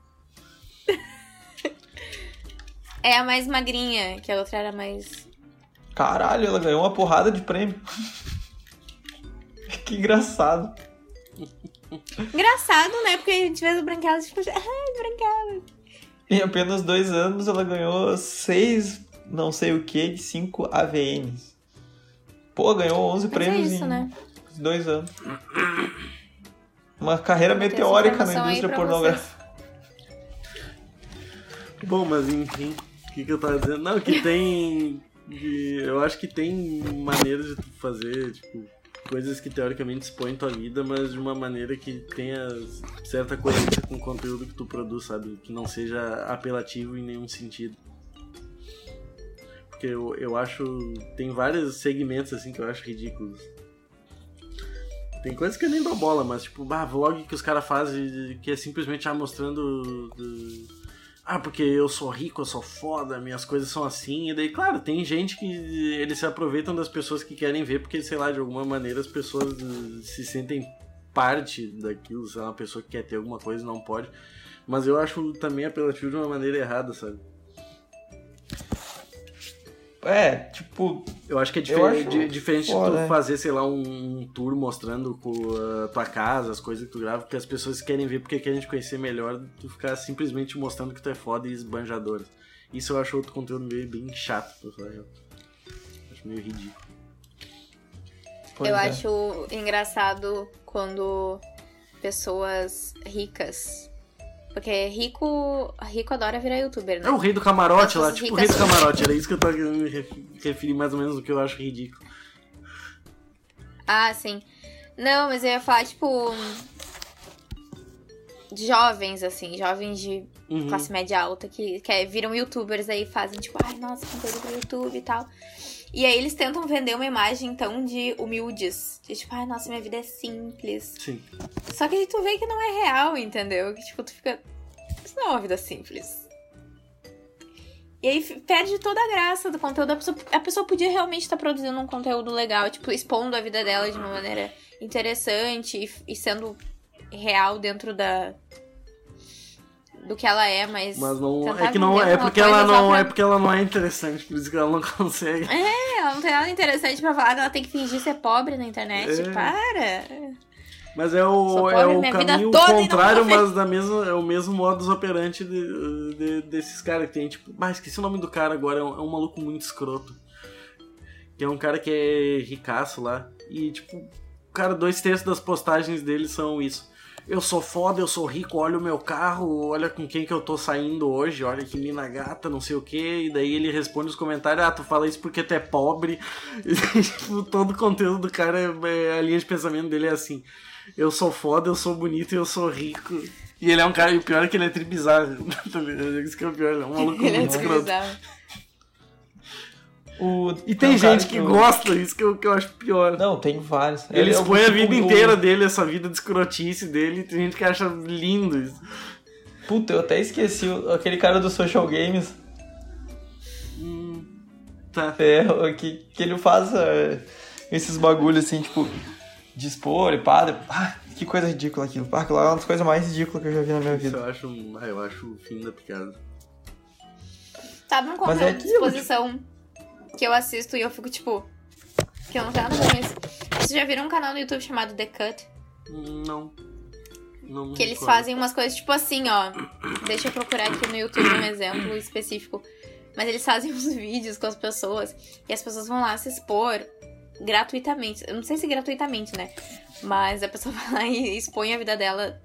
É a mais magrinha, que a outra era mais. Caralho, ela ganhou uma porrada de prêmio. que engraçado. Engraçado, né? Porque a gente vê o Branquelas tipo, ai, Branquelas. Em apenas dois anos ela ganhou seis, não sei o que, de cinco AVNs. Pô, ganhou 11 Mas é prêmios isso, em né? dois anos. Uma carreira meteórica na indústria pornográfica. Bom, mas enfim, o que, que eu tava dizendo? Não, que tem. de- eu acho que tem maneiras de tu fazer, tipo, coisas que teoricamente expõem tua vida, mas de uma maneira que tenha certa coerência com o conteúdo que tu produz, sabe? Que não seja apelativo em nenhum sentido. Porque eu, eu acho. Tem vários segmentos assim que eu acho ridículos. Tem coisas que eu nem dou bola, mas tipo, bah, vlog que os caras fazem que é simplesmente ah, mostrando. uh, ah, porque eu sou rico, eu sou foda, minhas coisas são assim. E daí, claro, tem gente que eles se aproveitam das pessoas que querem ver, porque, sei lá, de alguma maneira as pessoas uh, se sentem parte daquilo, sei lá, uma pessoa que quer ter alguma coisa não pode. Mas eu acho também apelativo de uma maneira errada, sabe? É, tipo, Eu acho que é acho di- diferente de foda, tu né? fazer, sei lá, um, tour mostrando com a tua casa, as coisas que tu grava, porque as pessoas querem ver porque querem te conhecer melhor, tu ficar simplesmente mostrando que tu é foda e esbanjador. Isso eu acho outro conteúdo meio bem chato, pra falar. Acho meio ridículo. pois eu é. acho engraçado quando pessoas ricas. Porque rico, rico adora virar youtuber, né? É o rei do camarote lá, tipo o rei do camarote, era isso que eu tava querendo me ref- referir mais ou menos do que eu acho ridículo. Ah, sim. Não, mas eu ia falar, tipo. de Jovens, assim, jovens de Uhum. classe média alta que, que é- viram youtubers aí fazem, tipo, ai, nossa, conteúdo pro YouTube e tal. E aí eles tentam vender uma imagem, então, de humildes. De tipo, ai, nossa, minha vida é simples. Sim. Só que tu vê que não é real, entendeu? Que tipo, tu fica. Isso não é uma vida simples. E aí perde toda a graça do conteúdo. A pessoa, a pessoa podia realmente estar produzindo um conteúdo legal, tipo, expondo a vida dela de uma maneira interessante e, e sendo real dentro da. Do que ela é, mas. Mas não. É que não. É porque ela não. pra- É porque ela não é interessante, por isso que ela não consegue. É, ela não tem nada interessante pra falar, ela tem que fingir ser pobre na internet. É. Para! Mas é o, é o caminho contrário, mas da mesma, é o mesmo modus operandi de, de- desses caras que tem, tipo, ah, esqueci o nome do cara agora, é um, é um maluco muito escroto. Que é um cara que é ricaço lá. E, tipo, o cara, dois terços das postagens dele são isso. Eu sou foda, eu sou rico, olha o meu carro, olha com quem que eu tô saindo hoje, olha que mina gata, não sei o que. E daí ele responde os comentários, ah, tu fala isso porque tu é pobre. E, tipo, todo o conteúdo do cara, é- é- a linha de pensamento dele é assim. Eu sou foda, eu sou bonito e eu sou rico. E ele é um cara, e o pior é que ele é tri bizarro. tá ligado? Isso que é o pior, ele é um maluco Ele é escroto. O, E tem cara gente que eu- gosta, isso que eu, que eu acho pior. Não, tem vários. Ele é o- expõe a tipo, vida o- inteira dele, essa vida de escrotice dele, e tem gente que acha lindo isso. Puta, eu até esqueci o- aquele cara do Social Games. Hum, tá. É, o que, que ele faz é, esses bagulhos assim, tipo, de expor e pá. de- Ah, que coisa ridícula aquilo. Ah, aquilo lá é uma das coisas mais ridículas que eu já vi na minha Isso vida. eu acho, ah, eu acho o fim da picada. Um conteúdo é de aquilo, exposição que eu assisto e eu fico tipo. Que eu não tenho nada com isso. Vocês já viram um canal no YouTube chamado The Cut? Não. Não Que eles recordo. fazem umas coisas tipo assim, ó. Deixa eu procurar aqui no YouTube um exemplo específico. Mas eles fazem uns vídeos com as pessoas e as pessoas vão lá se expor gratuitamente. Eu não sei se gratuitamente, né? Mas a pessoa vai lá e expõe a vida dela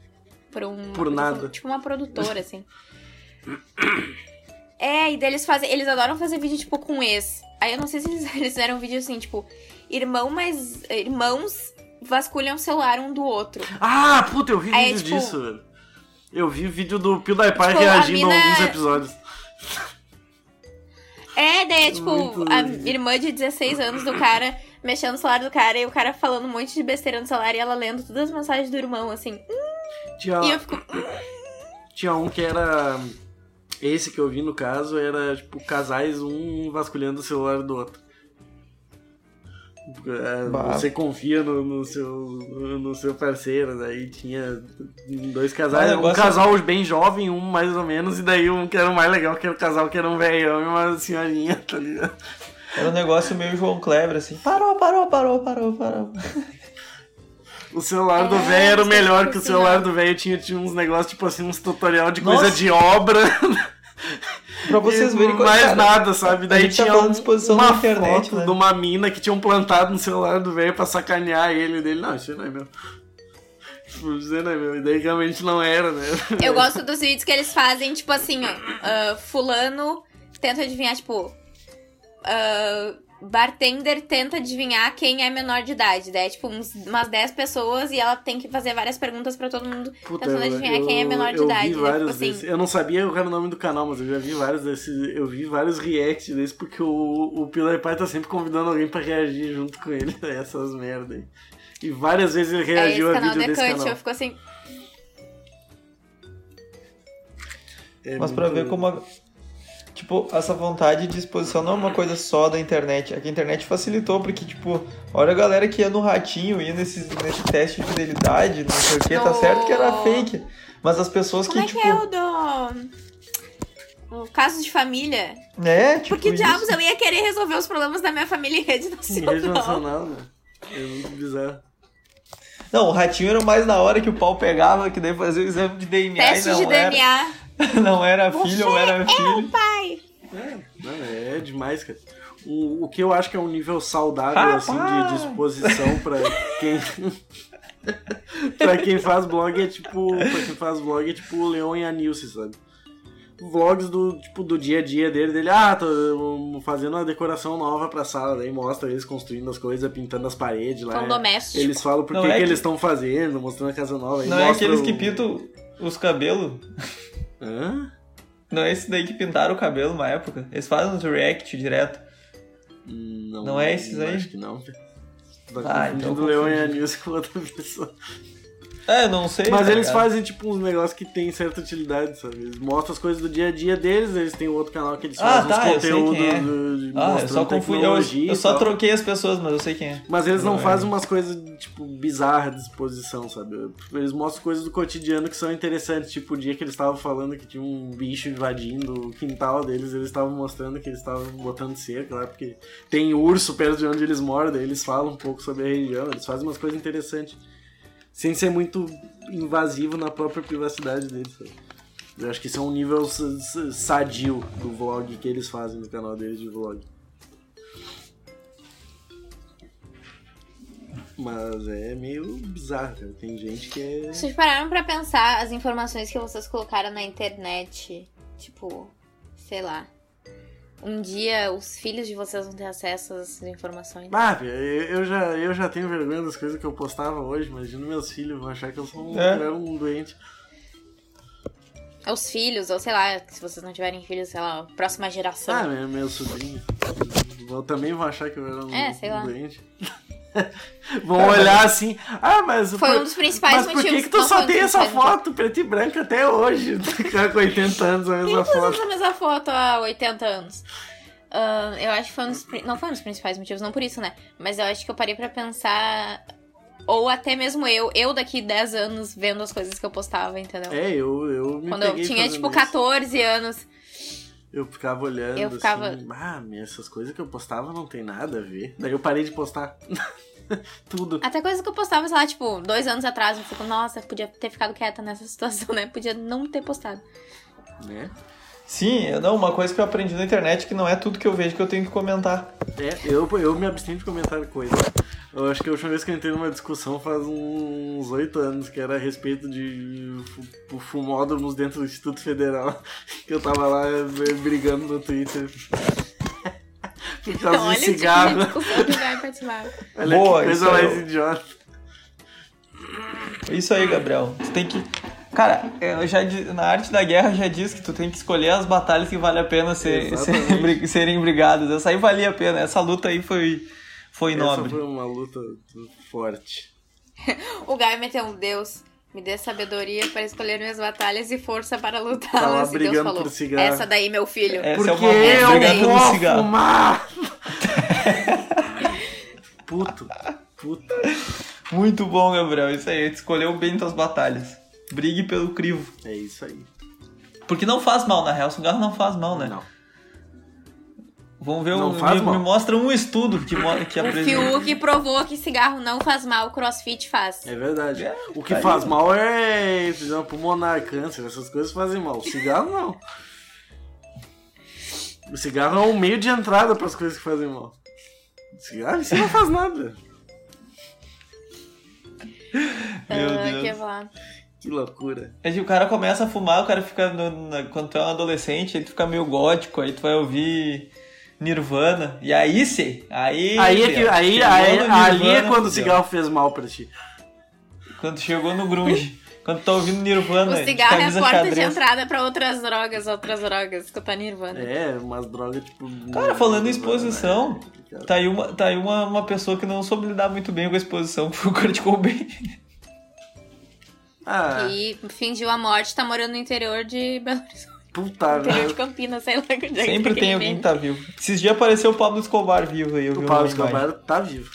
por um. Por nada. Tipo uma produtora, assim. É, e daí eles fazem. Eles adoram fazer vídeo, tipo, com ex. Aí eu não sei se eles, eles fizeram um vídeo assim, tipo, irmão, mas. Irmãos vasculham o celular um do outro. Ah, puta, eu vi Aí é vídeo tipo- disso, velho. Eu vi vídeo do PewDiePie Tipo, a reagindo mina- a alguns episódios. É, daí é tipo Muito a ridículo. irmã de 16 anos do cara mexendo no celular do cara e o cara falando um monte de besteira no celular e ela lendo todas as mensagens do irmão, assim. Tinha, E eu fico. tinha um que era. Esse que eu vi no caso era tipo casais, um vasculhando o celular do outro. É, Bah. você confia no, no seu, no seu parceiro, daí tinha dois casais, um negócio- casal bem jovem, um mais ou menos, e daí um que era o mais legal, que era o casal que era um velhão e uma senhorinha, tá ligado? Era um negócio meio João Kleber, assim. Parou, parou, parou, parou, parou. O celular do É, velho era o melhor, que que o celular do velho tinha, tinha uns negócios, tipo assim, uns tutorial de Nossa. coisa de obra. Pra vocês e verem mais cara, nada, sabe? Daí gente tá tinha um- de exposição uma na internet, foto né? de uma mina que tinham plantado no celular do velho pra sacanear ele dele. Não, isso aí não é meu. Tipo, Isso aí não é meu. E daí realmente não era, né? Eu gosto dos vídeos que eles fazem, tipo assim, ó. ah, fulano tenta adivinhar, tipo. ah, bartender tenta adivinhar quem é menor de idade. Daí é tipo uns, umas 10 pessoas e ela tem que fazer várias perguntas pra todo mundo Puta, tentando eu, adivinhar quem é menor de eu idade. Vi Daí, vários tipo assim, desses. Eu não sabia qual era o nome do canal, mas eu já vi vários desses. Eu vi vários reacts desses porque o, o Pilar Pai tá sempre convidando alguém pra reagir junto com ele a essas merda aí. E várias vezes ele é reagiu a canal vídeo desse Decante, canal. eu fico assim. É Mas pra muito- ver como. a- Tipo, essa vontade de exposição não é uma coisa só da internet. É que a internet facilitou, porque, tipo, olha a galera que ia no ratinho, ia nesses, nesse teste de fidelidade, não sei o que, tá certo que era fake. Mas as pessoas Como que, é que tipo. é o do. O caso de família? É, tipo. Por que isso. diabos eu ia querer resolver os problemas da minha família em rede Em nacional? rede nacional, né? É muito bizarro. Não, o ratinho era mais na hora que o pau pegava, que daí fazia o exame de DNA. Teste e de era, DNA. Não era filho ou era É o filho. pai. É, não, é demais, cara. O, o que eu acho que é um nível saudável, assim, de, Rapaz! exposição pra quem. pra quem faz blog é tipo. Pra quem faz blog é tipo o Leon e a Nilce, sabe? Vlogs do, tipo, do dia a dia dele, dele, ah, tô um, fazendo uma decoração nova pra sala, daí mostra eles construindo as coisas, pintando as paredes lá. Tão doméstico. Eles falam por que, é que que- eles estão fazendo, mostrando a casa nova. Não é aqueles o- que pintam os cabelos? Hã? Não é esse daí que pintaram o cabelo uma época? Eles fazem uns react direto. Não, Não é esses aí? Acho que não. Tá Ah, então confundindo o Leon e a. Nilce com outra pessoa. É, eu não sei. Mas tá eles ligado? fazem, tipo, uns negócios que tem certa utilidade, sabe? Eles mostram as coisas do dia a dia deles, eles têm outro canal que eles Ah, fazem tá, uns conteúdos é. do- de- Ah, eu mostrando só confundi. Eu, tecnologia eu só troquei as pessoas, mas eu sei quem é. Mas eles não Não é. fazem umas coisas, tipo, bizarras de exposição, sabe? Eles mostram coisas do cotidiano que são interessantes. Tipo, o dia que eles estavam falando que tinha um bicho invadindo o quintal deles, eles estavam mostrando que eles estavam botando cerca lá, porque tem urso perto de onde eles moram, daí eles falam um pouco sobre a região, eles fazem umas coisas interessantes. Sem ser muito invasivo na própria privacidade deles, sabe? Eu acho que isso é um nível sadio do vlog que eles fazem no canal deles de vlog. Mas é meio bizarro. Tem gente que é. Vocês pararam pra pensar as informações que vocês colocaram na internet? Tipo, sei lá. Um dia os filhos de vocês vão ter acesso a essas informações. Ah, eu eu já, eu já tenho vergonha das coisas que eu postava hoje. Imagina meus filhos vão achar que eu sou um, É. eu era um doente. Os filhos, ou sei lá, se vocês não tiverem filhos, sei lá, próxima geração. Ah, meu, meu sobrinho. Vão- Também vão achar que eu era um, É, sei um lá. doente. vão olhar assim. Ah, mas. Foi por- um dos principais Mas por motivos. que, que tu só tem essa foto preto e branco até hoje? Com 80 anos a mesma Quem foto. essa mesma foto há 80 anos? Ahn, eu acho que foi um dos, não foi um dos principais motivos, não por isso, né? Mas eu acho que eu parei pra pensar. Ou até mesmo eu, eu daqui 10 anos vendo as coisas que eu postava, entendeu? É, eu, eu me Quando eu tinha, tipo, isso. 14 anos. Eu ficava olhando Eu ficava- assim, ah, meu, essas coisas que eu postava não tem nada a ver. Daí eu parei de postar. Tudo. Até coisas que eu postava, sei lá, tipo, dois anos atrás, eu fico, nossa, podia ter ficado quieta nessa situação, né? Podia não ter postado. Né? Sim, não, uma coisa que eu aprendi na internet é que não é tudo que eu vejo que eu tenho que comentar. É, eu, eu me abstenho de comentar coisa. Eu acho que a última vez que eu entrei numa discussão faz uns oito anos, que era a respeito de fu- fumódromos dentro do Instituto Federal, que eu tava lá eh, brigando no Twitter. Por causa Olha de tipo cigarro. que vai participar. Olha Boa, que coisa isso aí, mais eu- idiota. Isso aí, Gabriel. Tu tem que. Cara, eu já na arte da guerra já diz que tu tem que escolher as batalhas que vale a pena ser, bri- serem brigadas. Essa aí valia a pena. Essa luta aí foi, foi Essa nobre. foi uma luta forte. O Gaio meteu um Deus. Me dê sabedoria para escolher minhas batalhas e força para Tava lutá-las. E Deus brigando falou: por cigarro. Essa daí, meu filho. Essa Porque é uma pelo vou cigarro. fumar! Puto, puto. Muito bom, Gabriel. Isso aí. Tu escolheu bem tuas batalhas. Brigue pelo crivo. É isso aí. Porque não faz mal, na real. Cigarro não faz mal, né? Não. Vamos ver, Não um, faz me, mal. me mostra um estudo que, que O apresenta. Fiuk provou que cigarro não faz mal, crossfit faz. É verdade. É, o que tá faz aí. mal é enfisema pulmonar, câncer, essas coisas fazem mal. O cigarro não. O cigarro é um meio de entrada para as coisas que fazem mal. O cigarro isso não faz nada. Meu Ah, Deus. falar. Que loucura. É que o cara começa a fumar, o cara fica. no- na- quando tu é um adolescente, aí tu fica meio gótico, aí tu vai ouvir Nirvana. E aí sim, aí. Aí é que, aí, aí- no ali é Nirvana, quando o cigarro fez mal pra ti. Quando chegou no grunge. quando tu tá ouvindo Nirvana. O de cigarro é a porta de xadrez. entrada pra outras drogas, outras drogas, escutar Nirvana. É, umas drogas tipo. Cara, falando em exposição, É complicado. Tá aí, uma, tá aí uma, uma pessoa que não soube lidar muito bem com a exposição, que foi o Kurt Cobain. Ah, E fingiu a morte, tá morando no interior de Belo Horizonte. Puta, Interior de velho. Campinas, sei lá onde é Sempre tem alguém meme. que tá vivo. Esses dias apareceu o Pablo Escobar vivo aí, O Pablo. Escobar tá vivo.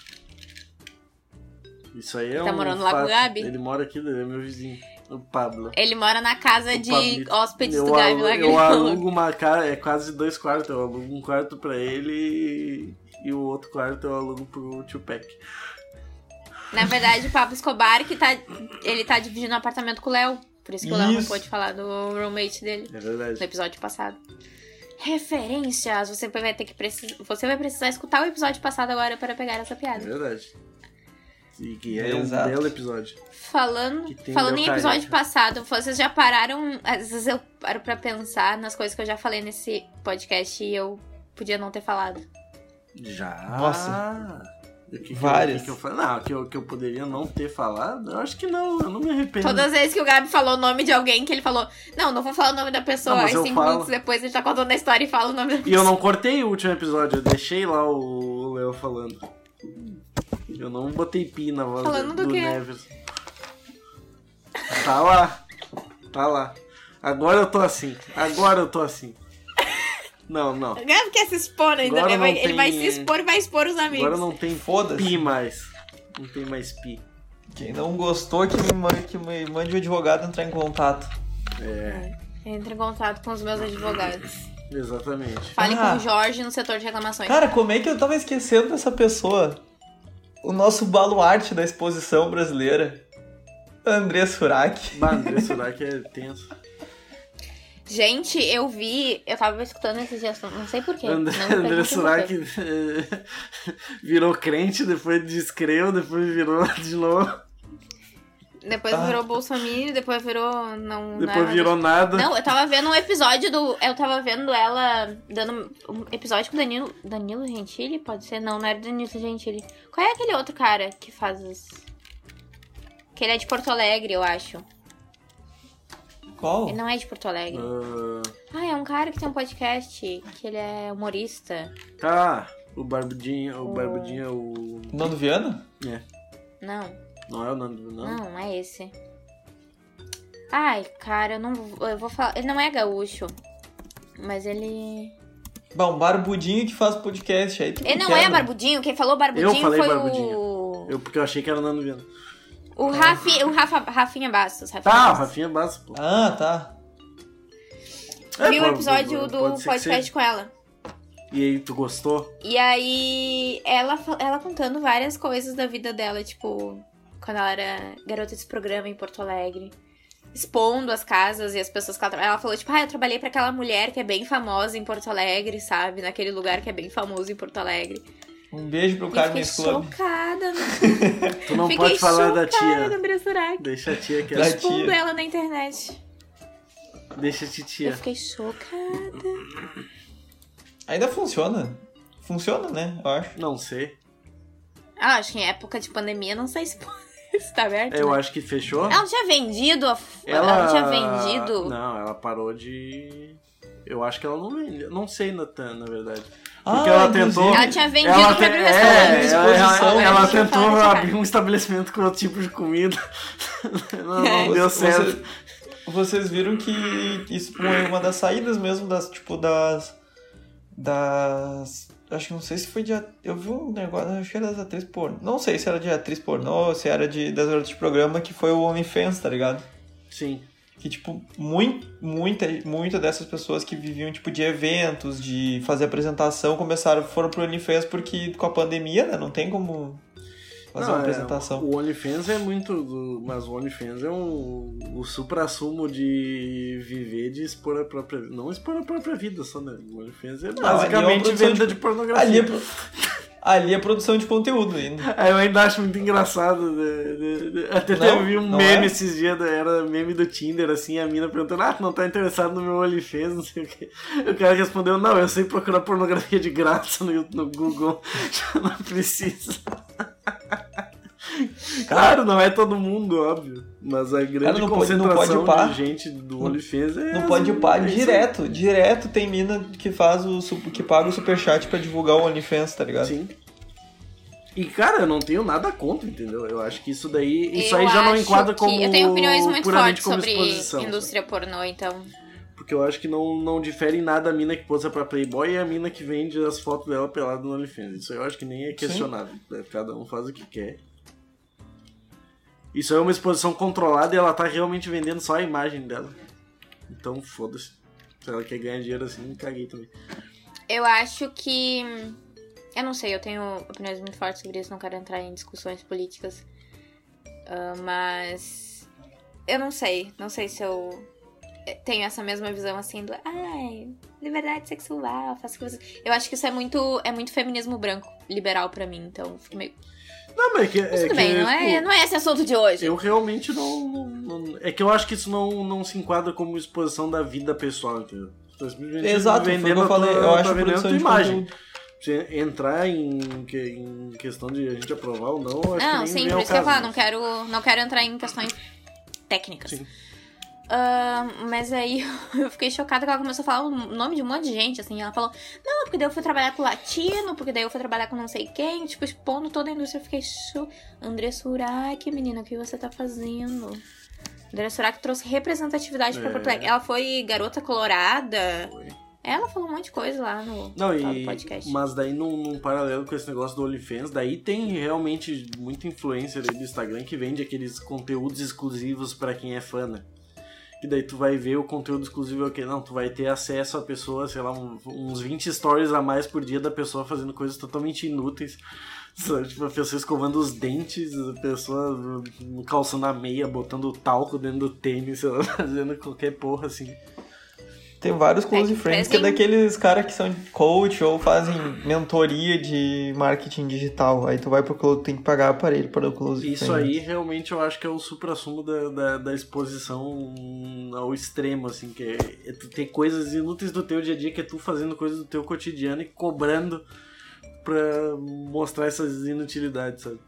Isso aí é Tá um morando lá com o fato. Gabi? Ele mora aqui, ele é meu vizinho. O Pablo. Ele mora na casa O de Pablito. hóspedes eu do Gabi lá Eu alugo uma casa, é quase dois quartos. Eu alugo um quarto pra ele e, e o outro quarto eu alugo pro tio Peck. Na verdade, o Pablo Escobar, que tá. Ele tá dividindo apartamento com o Léo. Por isso que o Léo não pôde falar do roommate dele É no verdade. episódio passado. Referências! Você vai ter que precisar. Você vai precisar escutar o episódio passado agora para pegar essa É piada. verdade. E que é Exato. um belo episódio. Falando, falando em carinho. episódio passado, vocês já pararam. Às vezes eu paro pra pensar nas coisas que eu já falei nesse podcast e eu podia não ter falado. Já. Nossa. O que que eu- Várias. que eu falei? Não, que eu, que eu poderia não ter falado? Eu acho que não, eu não me arrependo. Todas as vezes que o Gabi falou o nome de alguém, que ele falou, não, não vou falar o nome da pessoa. Não, Aí cinco falo. minutos depois ele tá contando a história e fala o nome da E pessoa. eu não cortei o último episódio, eu deixei lá o Léo falando. Eu não botei pi na voz Falando do, do quê? Neves. Tá lá. Tá lá. Agora eu tô assim. Agora eu tô assim. Não, não. O Gabi quer se expor ainda, Agora né? Vai- não Ele vai se expor e vai expor os amigos. Agora não tem Foda-se. pi mais. Não tem mais pi. Quem não gostou, que me, mande, que me mande o advogado entrar em contato. É, Entre em contato com os meus advogados. exatamente. Fale Ah. com o Jorge no setor de reclamações. Cara, como é que eu tava esquecendo dessa pessoa? O nosso baluarte da exposição brasileira. André Surak. Bah, André Surak é tenso. Gente, eu vi, eu tava escutando esses dias, não sei porquê. André, não me André Surak eh, virou crente, depois descreu, depois virou de novo. Depois Ah. virou Bolsonaro, depois virou. Não, não Depois era virou nada. Não, eu tava vendo um episódio do. Eu tava vendo ela dando um episódio com o Danilo. Danilo Gentili? Pode ser? Não, não era Danilo Gentili. Qual é aquele outro cara que faz os. Que ele é de Porto Alegre, eu acho. Qual? Ele não é de Porto Alegre. Ah, Ah, é um cara que tem um podcast, que ele é humorista. tá, o Barbudinho, o O- Barbudinho é o. Nando Viana? É, Não, não é o Nando, não. não, não é esse. Ai, cara, eu não vou- eu vou falar. Ele não é gaúcho. Mas ele. Um barbudinho que faz podcast. Aí Ele não quebra. é barbudinho, quem falou barbudinho Eu falei foi barbudinho. o. Eu, porque eu achei que era o Nando Viana. O, Rafi, o Rafa, Rafinha Bastos. Rafinha Tá, o Bastos. Rafinha Bastos, pô. Ah, tá. É, Vi o episódio pode- do pode podcast com ela. E aí, tu gostou? E aí, ela, ela contando várias coisas da vida dela, tipo, quando ela era garota desse programa em Porto Alegre. Expondo as casas e as pessoas que ela trabalhava. Ela falou, tipo, ah, eu trabalhei pra aquela mulher que é bem famosa em Porto Alegre, sabe? Naquele lugar que é bem famoso em Porto Alegre. Um beijo pro fiquei Club. chocada. né? Tu não fiquei pode falar da tia. Deixa a tia é. tia. Expondo ela na internet. Deixa a Eu titia. fiquei chocada. Ainda funciona. Funciona, né? Eu acho. Não sei. Ah, acho que em época de pandemia, não sei se, se tá aberto. Eu né? acho que fechou. Ela não tinha vendido a... Ela... não tinha vendido. Não, ela parou de. Eu acho que ela não vendeu. Não sei, Natan, na verdade. Ah, Porque ela inclusive- tentou. Ela tinha vendido ela um é, restaurante. ela, ela- Exposição. ela tentou abrir um estabelecimento com outro tipo de comida. não, não deu Você- certo. Vocês viram que isso foi uma das saídas mesmo das, tipo, das. Das. Acho que não sei se foi de. Eu vi um negócio, acho que era das atrizes pornô. Não sei se era de atriz pornô ou se era de, das garotas de programa, que foi o OnlyFans, tá ligado? Sim. Que, tipo, muito, muita, muita dessas pessoas que viviam, tipo, de eventos, de fazer apresentação, começaram, foram pro OnlyFans porque com a pandemia, né, não tem como fazer Não, uma é, apresentação. o OnlyFans é muito. do- Mas o OnlyFans é um, o supra-sumo de viver, de expor a própria vida. Não expor a própria vida só, né? O OnlyFans é é basicamente produção venda de- de, pornografia. Ali é, pro- ali é produção de conteúdo ainda. É, eu ainda acho muito engraçado. né. Até Não, teve um não meme é? esses dias, era meme do Tinder, assim, a mina perguntando, ah, não tá interessado no meu OnlyFans, não sei o quê. O cara respondeu, não, eu sei procurar pornografia de graça no, no Google, já não precisa. Claro, não é todo mundo, óbvio. Mas a grande Cara, não pode- não concentração pode de gente do OnlyFans é. Não pode pá é direto, direto tem mina que faz o que paga o superchat pra divulgar o OnlyFans, tá ligado? Sim. E, cara, eu não tenho nada contra, entendeu? Eu acho que isso daí. Isso Eu aí já não enquadra que- como. Eu tenho opiniões muito puramente fortes como sobre exposição. indústria pornô, então. Porque eu acho que não, não difere em nada a mina que posa pra Playboy e a mina que vende as fotos dela pelada no OnlyFans. Isso aí eu acho que nem é questionável. né? Cada um faz o que quer. Isso é uma exposição controlada e ela tá realmente vendendo só a imagem dela. Então foda-se. Se ela quer ganhar dinheiro assim, caguei também. Eu acho que. Eu não sei, eu tenho opiniões muito fortes sobre isso, não quero entrar em discussões políticas. Ah, mas. Eu não sei. Não sei se eu tenho essa mesma visão assim do. Ai, liberdade sexual, faço você. Eu acho que isso é muito, é muito feminismo branco, liberal pra mim, então fico meio. Não, mas é que. Mas é tudo que, bem, não é, tipo, não é esse assunto de hoje. Eu realmente não, não- não- É que eu acho que isso não, não se enquadra como exposição da vida pessoal, entendeu? Exato, foi o que eu a tua- falei. Eu acho vendendo a tua de imagem. conteúdo. Entrar em, que- em questão de a gente aprovar ou não, acho que Não, nem sim, vem por isso que eu falo, não quero, não quero entrar em questões técnicas. Sim. Ah, mas aí eu fiquei chocada que ela começou a falar o nome de um monte de gente, assim. Ela falou, não, porque daí eu fui trabalhar com latino, porque daí eu fui trabalhar com não sei quem, tipo, expondo toda a indústria. Eu fiquei, chu, André Surak, menina, o que você tá fazendo? André Surak trouxe representatividade pra É. Porto Alegre. Ela foi garota colorada. Foi. Ela falou um monte de coisa lá no, Não, e, podcast. mas daí num, num paralelo com esse negócio do OnlyFans, daí tem realmente muita influencer aí do Instagram que vende aqueles conteúdos exclusivos pra quem é fã, né? Que daí tu vai ver o conteúdo exclusivo é o quê? Não, tu vai ter acesso à pessoa, sei lá, um- uns 20 stories a mais por dia da pessoa fazendo coisas totalmente inúteis. Tipo, a pessoa escovando os dentes, a pessoa calçando a meia, botando talco dentro do tênis, sei lá, fazendo qualquer porra assim. Tem vários close É, friends que é daqueles caras que são coach ou fazem mentoria de marketing digital. Aí tu vai pro close, tem que pagar aparelho para o close Isso friend. aí realmente eu acho que é o supra-sumo da, da, da exposição ao extremo, assim, que é, é tu ter coisas inúteis do teu dia a dia, que é tu fazendo coisas do teu cotidiano e cobrando pra mostrar essas inutilidades, sabe?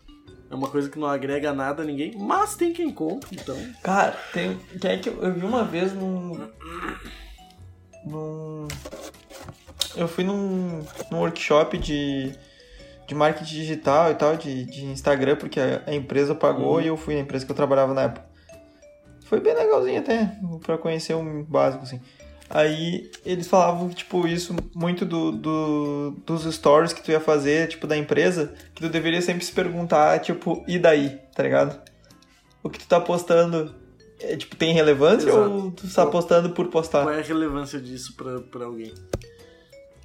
É uma coisa que não agrega nada a ninguém, mas tem quem compra, então. Cara, tem. Quem é que eu, eu vi uma vez num. Num. Eu fui num, num workshop de, de marketing digital e tal, de, de Instagram, porque a, a empresa pagou Uhum. e eu fui na empresa que eu trabalhava na época. Foi bem legalzinho até, pra conhecer um básico, assim. Aí eles falavam, tipo, isso muito do, do- dos stories que tu ia fazer, tipo, da empresa, que tu deveria sempre se perguntar, tipo, e daí, tá ligado? O que tu tá postando, é, tipo, tem relevância Exato. ou tu tá postando por postar? Qual é a relevância disso pra, pra alguém?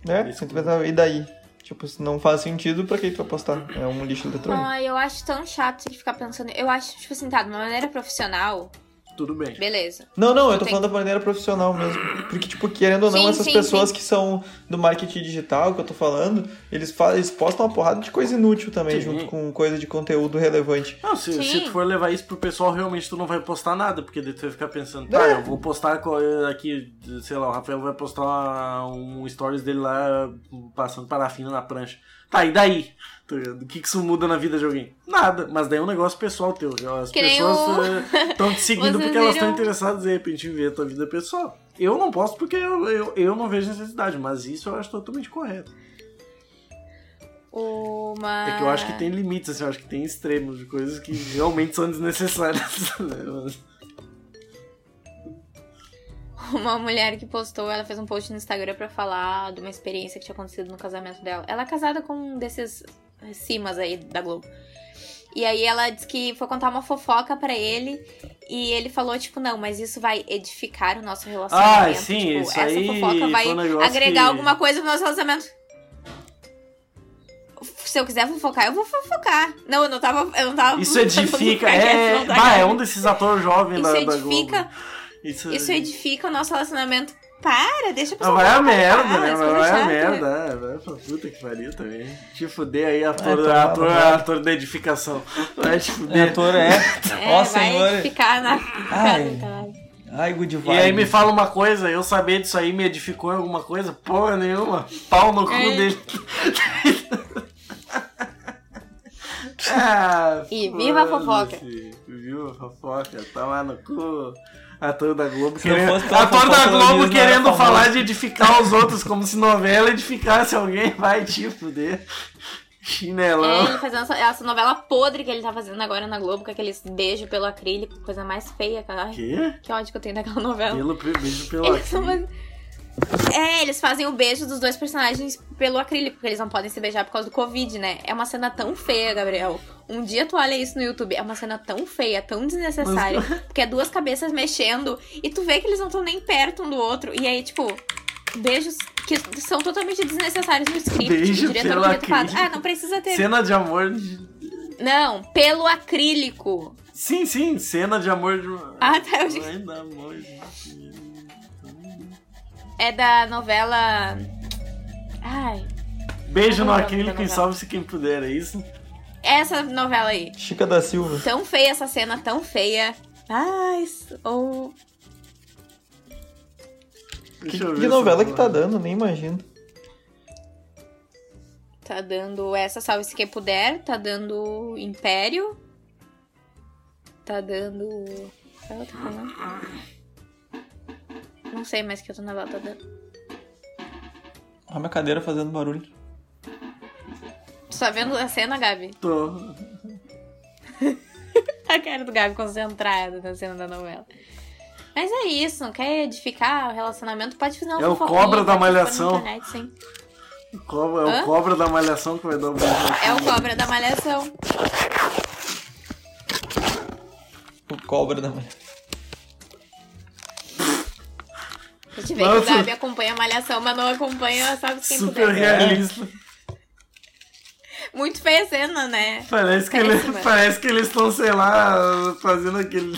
Né? Isso. E daí? Tipo, se não faz sentido, pra que tu vai postar? É um lixo eletrônico. Ai, eu acho tão chato você ficar pensando. Eu acho, tipo assim, tá, de uma maneira profissional, Tudo bem. beleza. Não, não, eu tô Tem- falando da maneira profissional mesmo. Porque, tipo, querendo ou não, Sim, essas sim, pessoas sim. que são do marketing digital, que eu tô falando, eles, fa- eles postam uma porrada de coisa inútil também, Sim. junto com coisa de conteúdo relevante. Não, se, se tu for levar isso pro pessoal, realmente tu não vai postar nada, porque daí tu vai ficar pensando, tá, É. eu vou postar aqui, sei lá, o Rafael vai postar um stories dele lá passando parafina na prancha. Tá, e daí? Tá? O que, que isso muda na vida de alguém? Nada, mas daí é um negócio pessoal teu. As Que pessoas estão te seguindo Vocês porque elas estão viram- interessadas de repente em ver a tua vida pessoal. Eu não posto porque eu, eu, eu não vejo necessidade, mas isso eu acho totalmente correto. Uma. É que eu acho que tem limites, assim, eu acho que tem extremos de coisas que realmente são desnecessárias. né? Uma mulher que postou, ela fez um post no Instagram pra falar de uma experiência que tinha acontecido no casamento dela. Ela é casada com um desses cimas aí da Globo. E aí ela disse que foi contar uma fofoca pra ele E ele falou, tipo, não, mas isso vai edificar o nosso relacionamento. Ah, sim, tipo, isso essa aí fofoca vai um agregar que- alguma coisa no nosso relacionamento. Se eu quiser fofocar, eu vou fofocar. Não, eu não tava. Eu não tava Isso edifica. É, bah, é um desses atores jovens Isso da, da edifica. Globo. Isso, Isso edifica o nosso relacionamento. Para, deixa a Ah, pessoa vai a falar, merda, né? Vai a merda. é, Vai pra puta que pariu também. Te fuder aí, ator, Vai ator, rabo. ator da edificação. Vai te É, fuder. ator é. É, Ó, vai senhor. edificar na Ai. Ai, good E vibe. aí me fala uma coisa, eu saber disso aí me edificou em alguma coisa? Porra nenhuma. Pau no cu É. dele. ah, E viva a foda-se. fofoca. Viva a fofoca. Tá lá no cu. Ator da Globo Se querendo, fosse pela ator da Globo querendo falar de edificar os outros como se novela edificasse alguém. Vai te fuder. É, Chinelão. ele fazendo essa, essa novela podre que ele tá fazendo agora na Globo, com aqueles beijos pelo acrílico, coisa mais feia, cara. Quê? Que ódio que eu tenho daquela novela. Pelo beijo pelo Eles acrílico. É, eles fazem o beijo dos dois personagens pelo acrílico, porque eles não podem se beijar por causa do Covid, né? É uma cena tão feia, Gabriel. Um dia tu olha isso no YouTube, é uma cena tão feia, tão desnecessária, porque é duas cabeças mexendo e tu vê que eles não estão nem perto um do outro. E aí, tipo, beijos que são totalmente desnecessários no script. Beijo o diretor pelo acrílico. Ah, não precisa ter. Cena de amor. de- Não, pelo acrílico. Sim, sim, cena de amor de. Ah, tá. Eu... Ai, da amor de- É da novela. Ai. Beijo no Não, não, acrílico e salve-se quem puder, é isso? Essa novela aí. Chica da Silva. Tão feia essa cena, tão feia. Ai, ou. Que, que novela que tá dando? Nem imagino. Tá dando essa salve-se quem puder. Tá dando Império. Tá dando. Qual é outra falando? Não sei mais que outra novela tá dando. Olha minha cadeira fazendo barulho. Tá vendo a cena, Gabi? Tô. A cara do Gabi concentrada na cena da novela. Mas é isso, quer edificar o relacionamento, pode fazer uma É o cobra da na Malhação. internet, sim. Cobra, é Hã? o cobra da malhação que vai dar o beijo. É o cobra da malhação. O cobra da manhã. A gente vê que o Nossa. Gabi acompanha a malhação, mas não acompanha, sabe quem Super puder. realista. Muito feia a cena, né? Parece que, ele, parece que eles estão, sei lá, fazendo aquele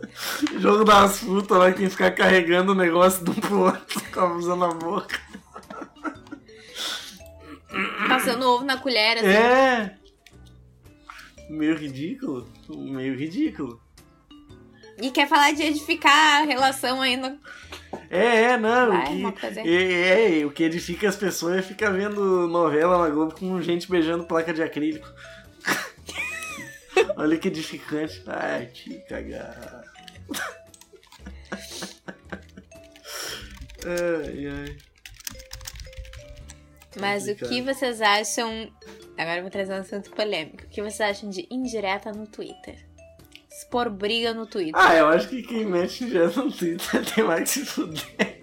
jogo das frutas lá, quem ficar carregando o negócio de um pro outro, com- usando a boca. Passando ovo na colher, assim. É! Meio ridículo. Meio ridículo. E quer falar de edificar a relação ainda. É, é, não. Vai, o, que, fazer. é, é, o que edifica as pessoas é ficar vendo novela na Globo com gente beijando placa de acrílico. Olha que edificante. Ai, te cagar. Ai, ai. Mas o que vocês acham. Agora eu vou trazer um assunto polêmico. O que vocês acham de indireta no Twitter? Expor briga no Twitter. Ah, eu acho que quem mete já no Twitter tem mais que se fuder.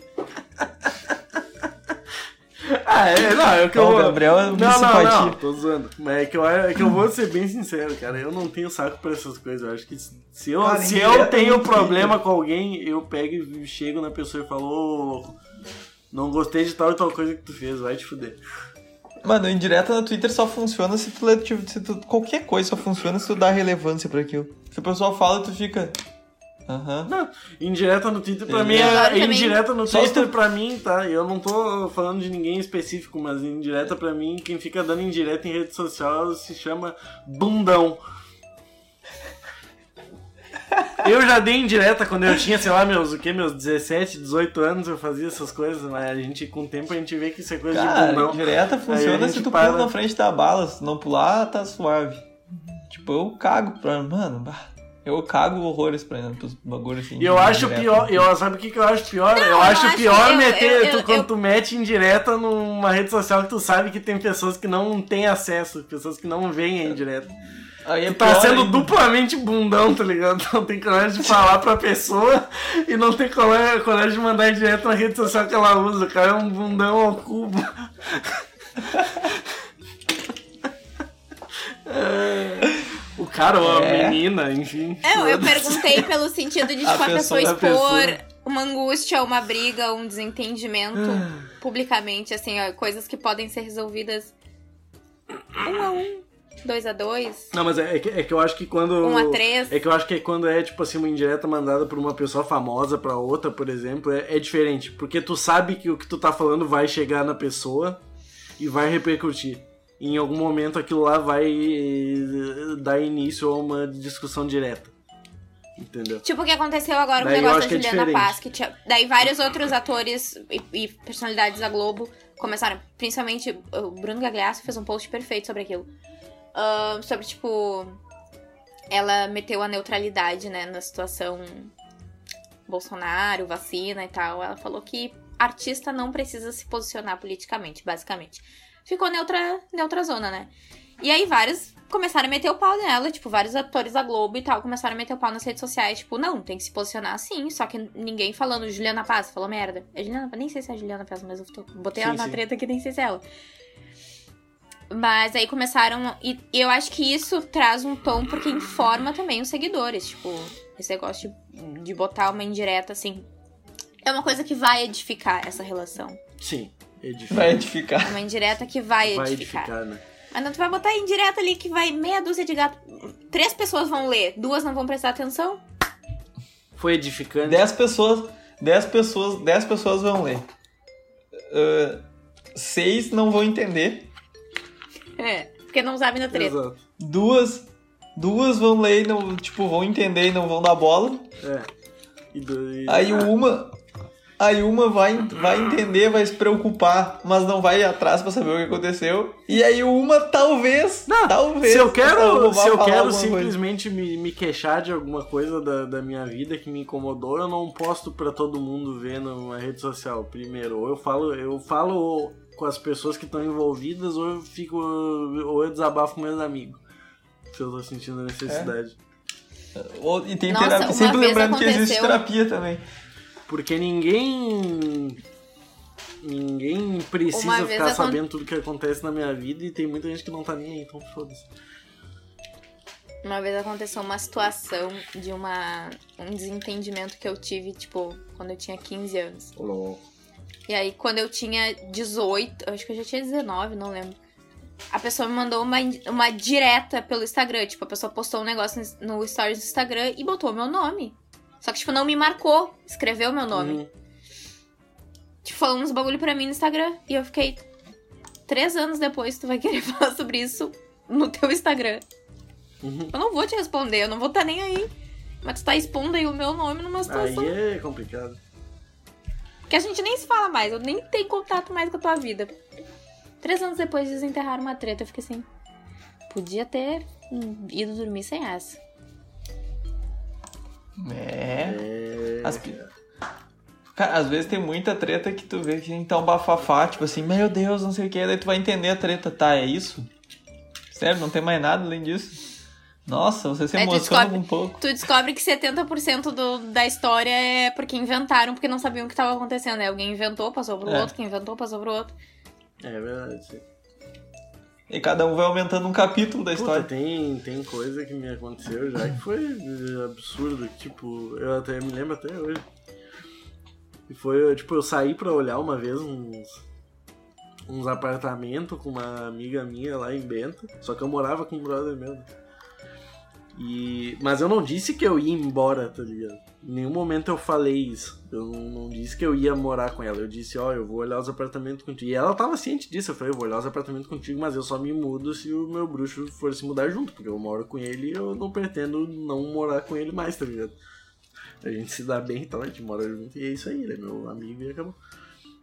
ah, é, não, é o que Não, eu o Gabriel é não, um não, simpatia. não, tô zoando. Mas é que, eu, é que eu vou ser bem sincero, cara. Eu não tenho saco pra essas coisas. Eu acho que se eu, Cara, se eu tenho problema com alguém, eu pego e chego na pessoa e falo, ô, louco, não gostei de tal e tal coisa que tu fez, vai te fuder. Mano, indireta no Twitter só funciona se tu, tipo, se tu. Qualquer coisa só funciona se tu dá relevância pra aquilo. Se o pessoal fala, tu fica. Aham. Não, indireta no Twitter pra mim é também. indireta no Só Twitter tu- pra mim, tá? Eu não tô falando de ninguém específico, mas indireta pra mim, quem fica dando indireta em rede social se chama bundão. Eu já dei indireta quando eu tinha, sei lá, meus, o que, meus 17, 18 anos, eu fazia essas coisas, mas a gente, com o tempo, a gente vê que isso é coisa de Cara, bundão. indireta Aí funciona a se tu para- pula na frente da bala. Se não pular, tá suave. Tipo, eu cago pra. Mano, bah, eu cago horrores pra pros bagulhos assim. E eu acho indireta. pior, eu, sabe o que, que eu acho pior? eu eu acho acho- pior eu- meter, eu- tu, eu- quando eu- tu mete indireta numa rede social que tu sabe que tem pessoas que não têm acesso, pessoas que não veem a indireta. Aí é Tu tá sendo ainda. duplamente bundão, tá ligado? Não tem coragem de falar pra pessoa e não tem coragem, coragem de mandar direto na rede social que ela usa. O cara é um bundão ao cubo. É. Cara ou a É. menina, enfim. É, eu perguntei pelo sentido de, tipo, A a, pessoa, pessoa- a expor pessoa. uma angústia, uma briga, um desentendimento publicamente, assim, ó, coisas que podem ser resolvidas um a um, dois a dois, Não, mas é, é que, é que eu acho que quando. um a três. É que eu acho que quando é, tipo assim, uma indireta mandada por uma pessoa famosa pra outra, por exemplo, é, é diferente. Porque tu sabe que o que tu tá falando vai chegar na pessoa e vai repercutir. Em algum momento aquilo lá vai eh, dar início a uma discussão direta. Entendeu? Tipo o que aconteceu agora com o negócio da é Juliana diferente. Paz, que tinha... Daí vários outros atores e, e personalidades da Globo começaram, principalmente o Bruno Gagliasso fez um post perfeito sobre aquilo. Ah, sobre, tipo, ela meteu a neutralidade, né, na situação Bolsonaro, vacina e tal. Ela falou que artista não precisa se posicionar politicamente, basicamente. Ficou neutra, neutra zona, né? E aí vários começaram a meter o pau nela, tipo, vários atores da Globo e tal começaram a meter o pau nas redes sociais, tipo, não, tem que se posicionar assim, só que ninguém falando Juliana Paz, falou merda. É Juliana Paz, nem sei se é Juliana Paz, mas eu tô- botei Sim, ela na sim. treta que nem sei se é ela. Mas aí começaram. E eu acho que isso traz um tom porque informa também os seguidores. Tipo, esse negócio de, de botar uma indireta assim. É uma coisa que vai edificar essa relação. Sim, edificar. Vai É edificar. uma indireta que vai, Vai edificar. edificar, né? Mas não tu vai botar indireta ali que vai meia dúzia de gato. Três pessoas vão ler, duas não vão prestar atenção. Foi edificante. 10 pessoas, 10 pessoas, 10 pessoas vão ler. Ah, seis não vão entender. É. Porque não sabe na treta. Exato. Duas, duas vão ler e não, tipo, vão entender e não vão dar bola. É. E daí... Aí uma, aí uma vai, vai entender, vai se preocupar, mas não vai atrás pra saber o que aconteceu. E aí uma talvez, talvez. Se eu quero, se eu quero coisa. simplesmente me, me queixar de alguma coisa da, da minha vida que me incomodou, eu não posto pra todo mundo ver numa rede social primeiro. Ou eu falo, eu falo com as pessoas que estão envolvidas, ou eu fico. ou eu desabafo com meus amigos. Se eu tô sentindo a necessidade. Ou- E tem Nossa, terapia. Sempre lembrando que existe aconteceu- terapia também. Porque ninguém. Ninguém precisa ficar acon- sabendo tudo que acontece na minha vida e tem muita gente que não tá nem aí, então foda-se. Uma vez aconteceu uma situação de uma um desentendimento que eu tive, tipo, quando eu tinha 15 anos. E aí, quando eu tinha 18, acho que eu já tinha 19, não lembro. A pessoa me mandou uma, uma direta pelo Instagram. Tipo, a pessoa postou um negócio no no stories do Instagram e botou meu nome. Só que, tipo, não me marcou. Escreveu meu nome. Hum, Tipo, falou uns bagulho pra mim no Instagram. E eu fiquei. Três anos depois, tu vai querer falar sobre isso no teu Instagram. Uhum. Eu não vou te responder, eu não vou estar nem aí. Mas tu tá expondo aí o meu nome numa situação Aí é complicado. que a gente nem se fala mais, eu nem tenho contato mais com a tua vida. Três anos depois desenterraram uma treta, eu fiquei assim. Podia ter ido dormir sem essa. É. É. As Cara, às vezes tem muita treta que tu vê que então bafafá, tipo assim, meu Deus, não sei o que, daí tu vai entender a treta, tá? É isso? Sério, não tem mais nada além disso? Nossa, você se tu emociona descobre- um pouco. Tu descobre que 70% do, da história é porque inventaram, porque não sabiam o que tava acontecendo. Aí alguém inventou, passou pro É. outro, quem inventou, passou pro outro. É verdade. E cada um vai aumentando um capítulo da Puta, história. tem, tem coisa que me aconteceu já que foi absurdo. Tipo, eu até me lembro até hoje. E foi, tipo, eu saí pra olhar uma vez uns, uns apartamentos com uma amiga minha lá em Benta. Só que eu morava com um brother meu. E, mas eu não disse que eu ia embora, tá ligado? Em nenhum momento eu falei isso. Eu não, não disse que eu ia morar com ela. Eu disse, ó, eu vou olhar os apartamentos contigo. E ela tava ciente disso. Eu falei, eu vou olhar os apartamentos contigo, mas eu só me mudo se o meu bruxo for se mudar junto. Porque eu moro com ele e eu não pretendo não morar com ele mais, tá ligado? A gente se dá bem e tal, a gente mora junto e é isso aí, ele é meu amigo e acabou.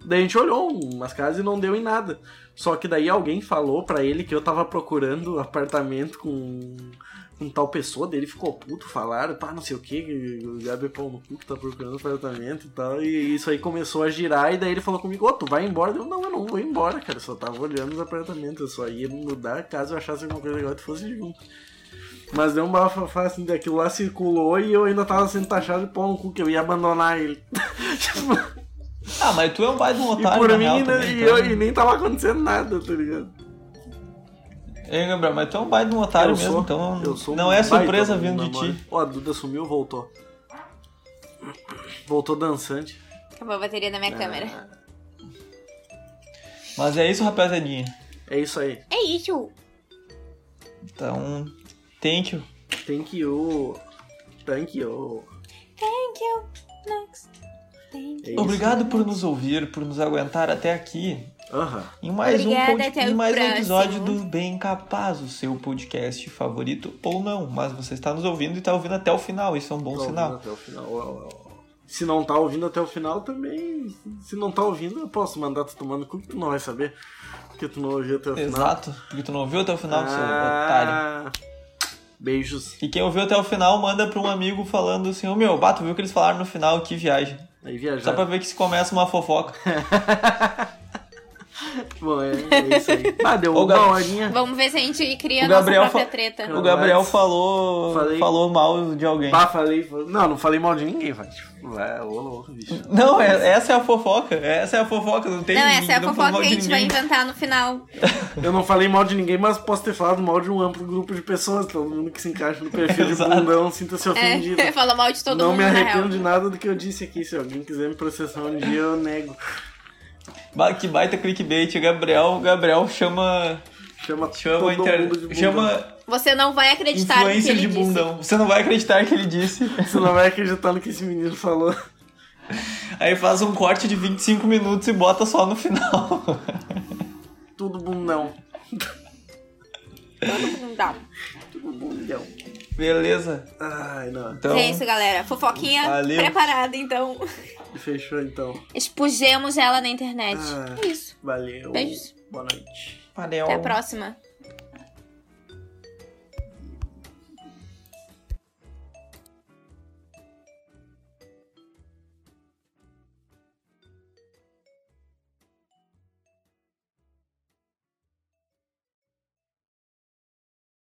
Daí a gente olhou umas casas e não deu em nada. Só que daí alguém falou pra ele que eu tava procurando apartamento com, com tal pessoa, daí ele ficou puto, falaram, pá, não sei o que, o Gabi é pau no cu que tá procurando apartamento e tal. E isso aí começou a girar, e daí ele falou comigo, ô, tu vai embora? Eu, não, eu não vou embora, cara, eu só tava olhando os apartamentos, eu só ia mudar caso eu achasse alguma coisa legal e fosse junto. Mas deu um bafafá assim, daquilo lá circulou e eu ainda tava sendo taxado de pau no cu, que eu ia abandonar ele. Tipo, Ah, mas tu é um baita de um e otário, por na mim, real, né, também, e, então. eu, e nem tava acontecendo nada, tá ligado? Ei, Gabriel, mas tu é um baita de um otário Eu mesmo, sou- então eu sou um não é surpresa do vindo de ti. Ó, a Duda sumiu, voltou. Voltou dançante. Acabou a bateria da minha câmera. Mas é isso, rapaziadinha. É isso aí. É isso. Então, thank you. Thank you. Thank you. Thank you. Next. Thank É isso. Obrigado por nos ouvir, por nos aguentar até aqui. Aham. Em mais Obrigada, um, pod- o mais um episódio do Bem Capaz, o seu podcast favorito ou não. Mas você está nos ouvindo e está ouvindo até o final, isso é um bom Tá sinal. ouvindo até o final. Se não tá ouvindo até o final, também. Se não tá ouvindo, eu posso mandar tu tomando cu que tu não vai saber. Porque tu não ouviu até o final. Exato, porque tu não ouviu até o final, seu otário. Ah, Beijos. E quem ouviu até o final, manda pra um amigo falando assim, ô meu, bato, viu o que eles falaram no final, que viagem. Aí viajar. Só pra ver que se começa uma fofoca. Bom, é, é isso aí. Ah, deu Ô, uma Gab- horinha. Vamos ver se a gente cria O a nossa própria fa- treta. O Gabriel falou, Falei. falou mal de alguém. Pá, falei. Não, não falei mal de ninguém, vai. Vai, ô louco, bicho. Não, é- essa é a fofoca. Essa é a fofoca, não tem Não, ninguém- essa é a não fofoca que a gente vai inventar no final. Eu não falei mal de ninguém, mas posso ter falado mal de um amplo grupo de pessoas. Todo mundo que se encaixa no perfil de bundão sinta-se ofendido. É, fala mal de todo não mundo, me na arrependo real. de nada do que eu disse aqui. Se alguém quiser me processar um dia, eu nego. Que baita clickbait. O Gabriel, Gabriel chama. Chama, Chama, todo inter- mundo de bundão. chama Você não vai acreditar no que influencer ele de disse. bundão. Você não vai acreditar que ele disse. Você não vai acreditar no que esse menino falou. Aí faz um corte de 25 minutos e bota só no final. Tudo bundão. Todo mundo dá. Tudo bundão. Beleza. Ai, não. Então, É isso, galera. Fofoquinha Valeu. preparada, então. Fechou então. Expusemos ela na internet. Ah. É isso. Valeu. Beijos. Boa noite. valeu. Até a próxima.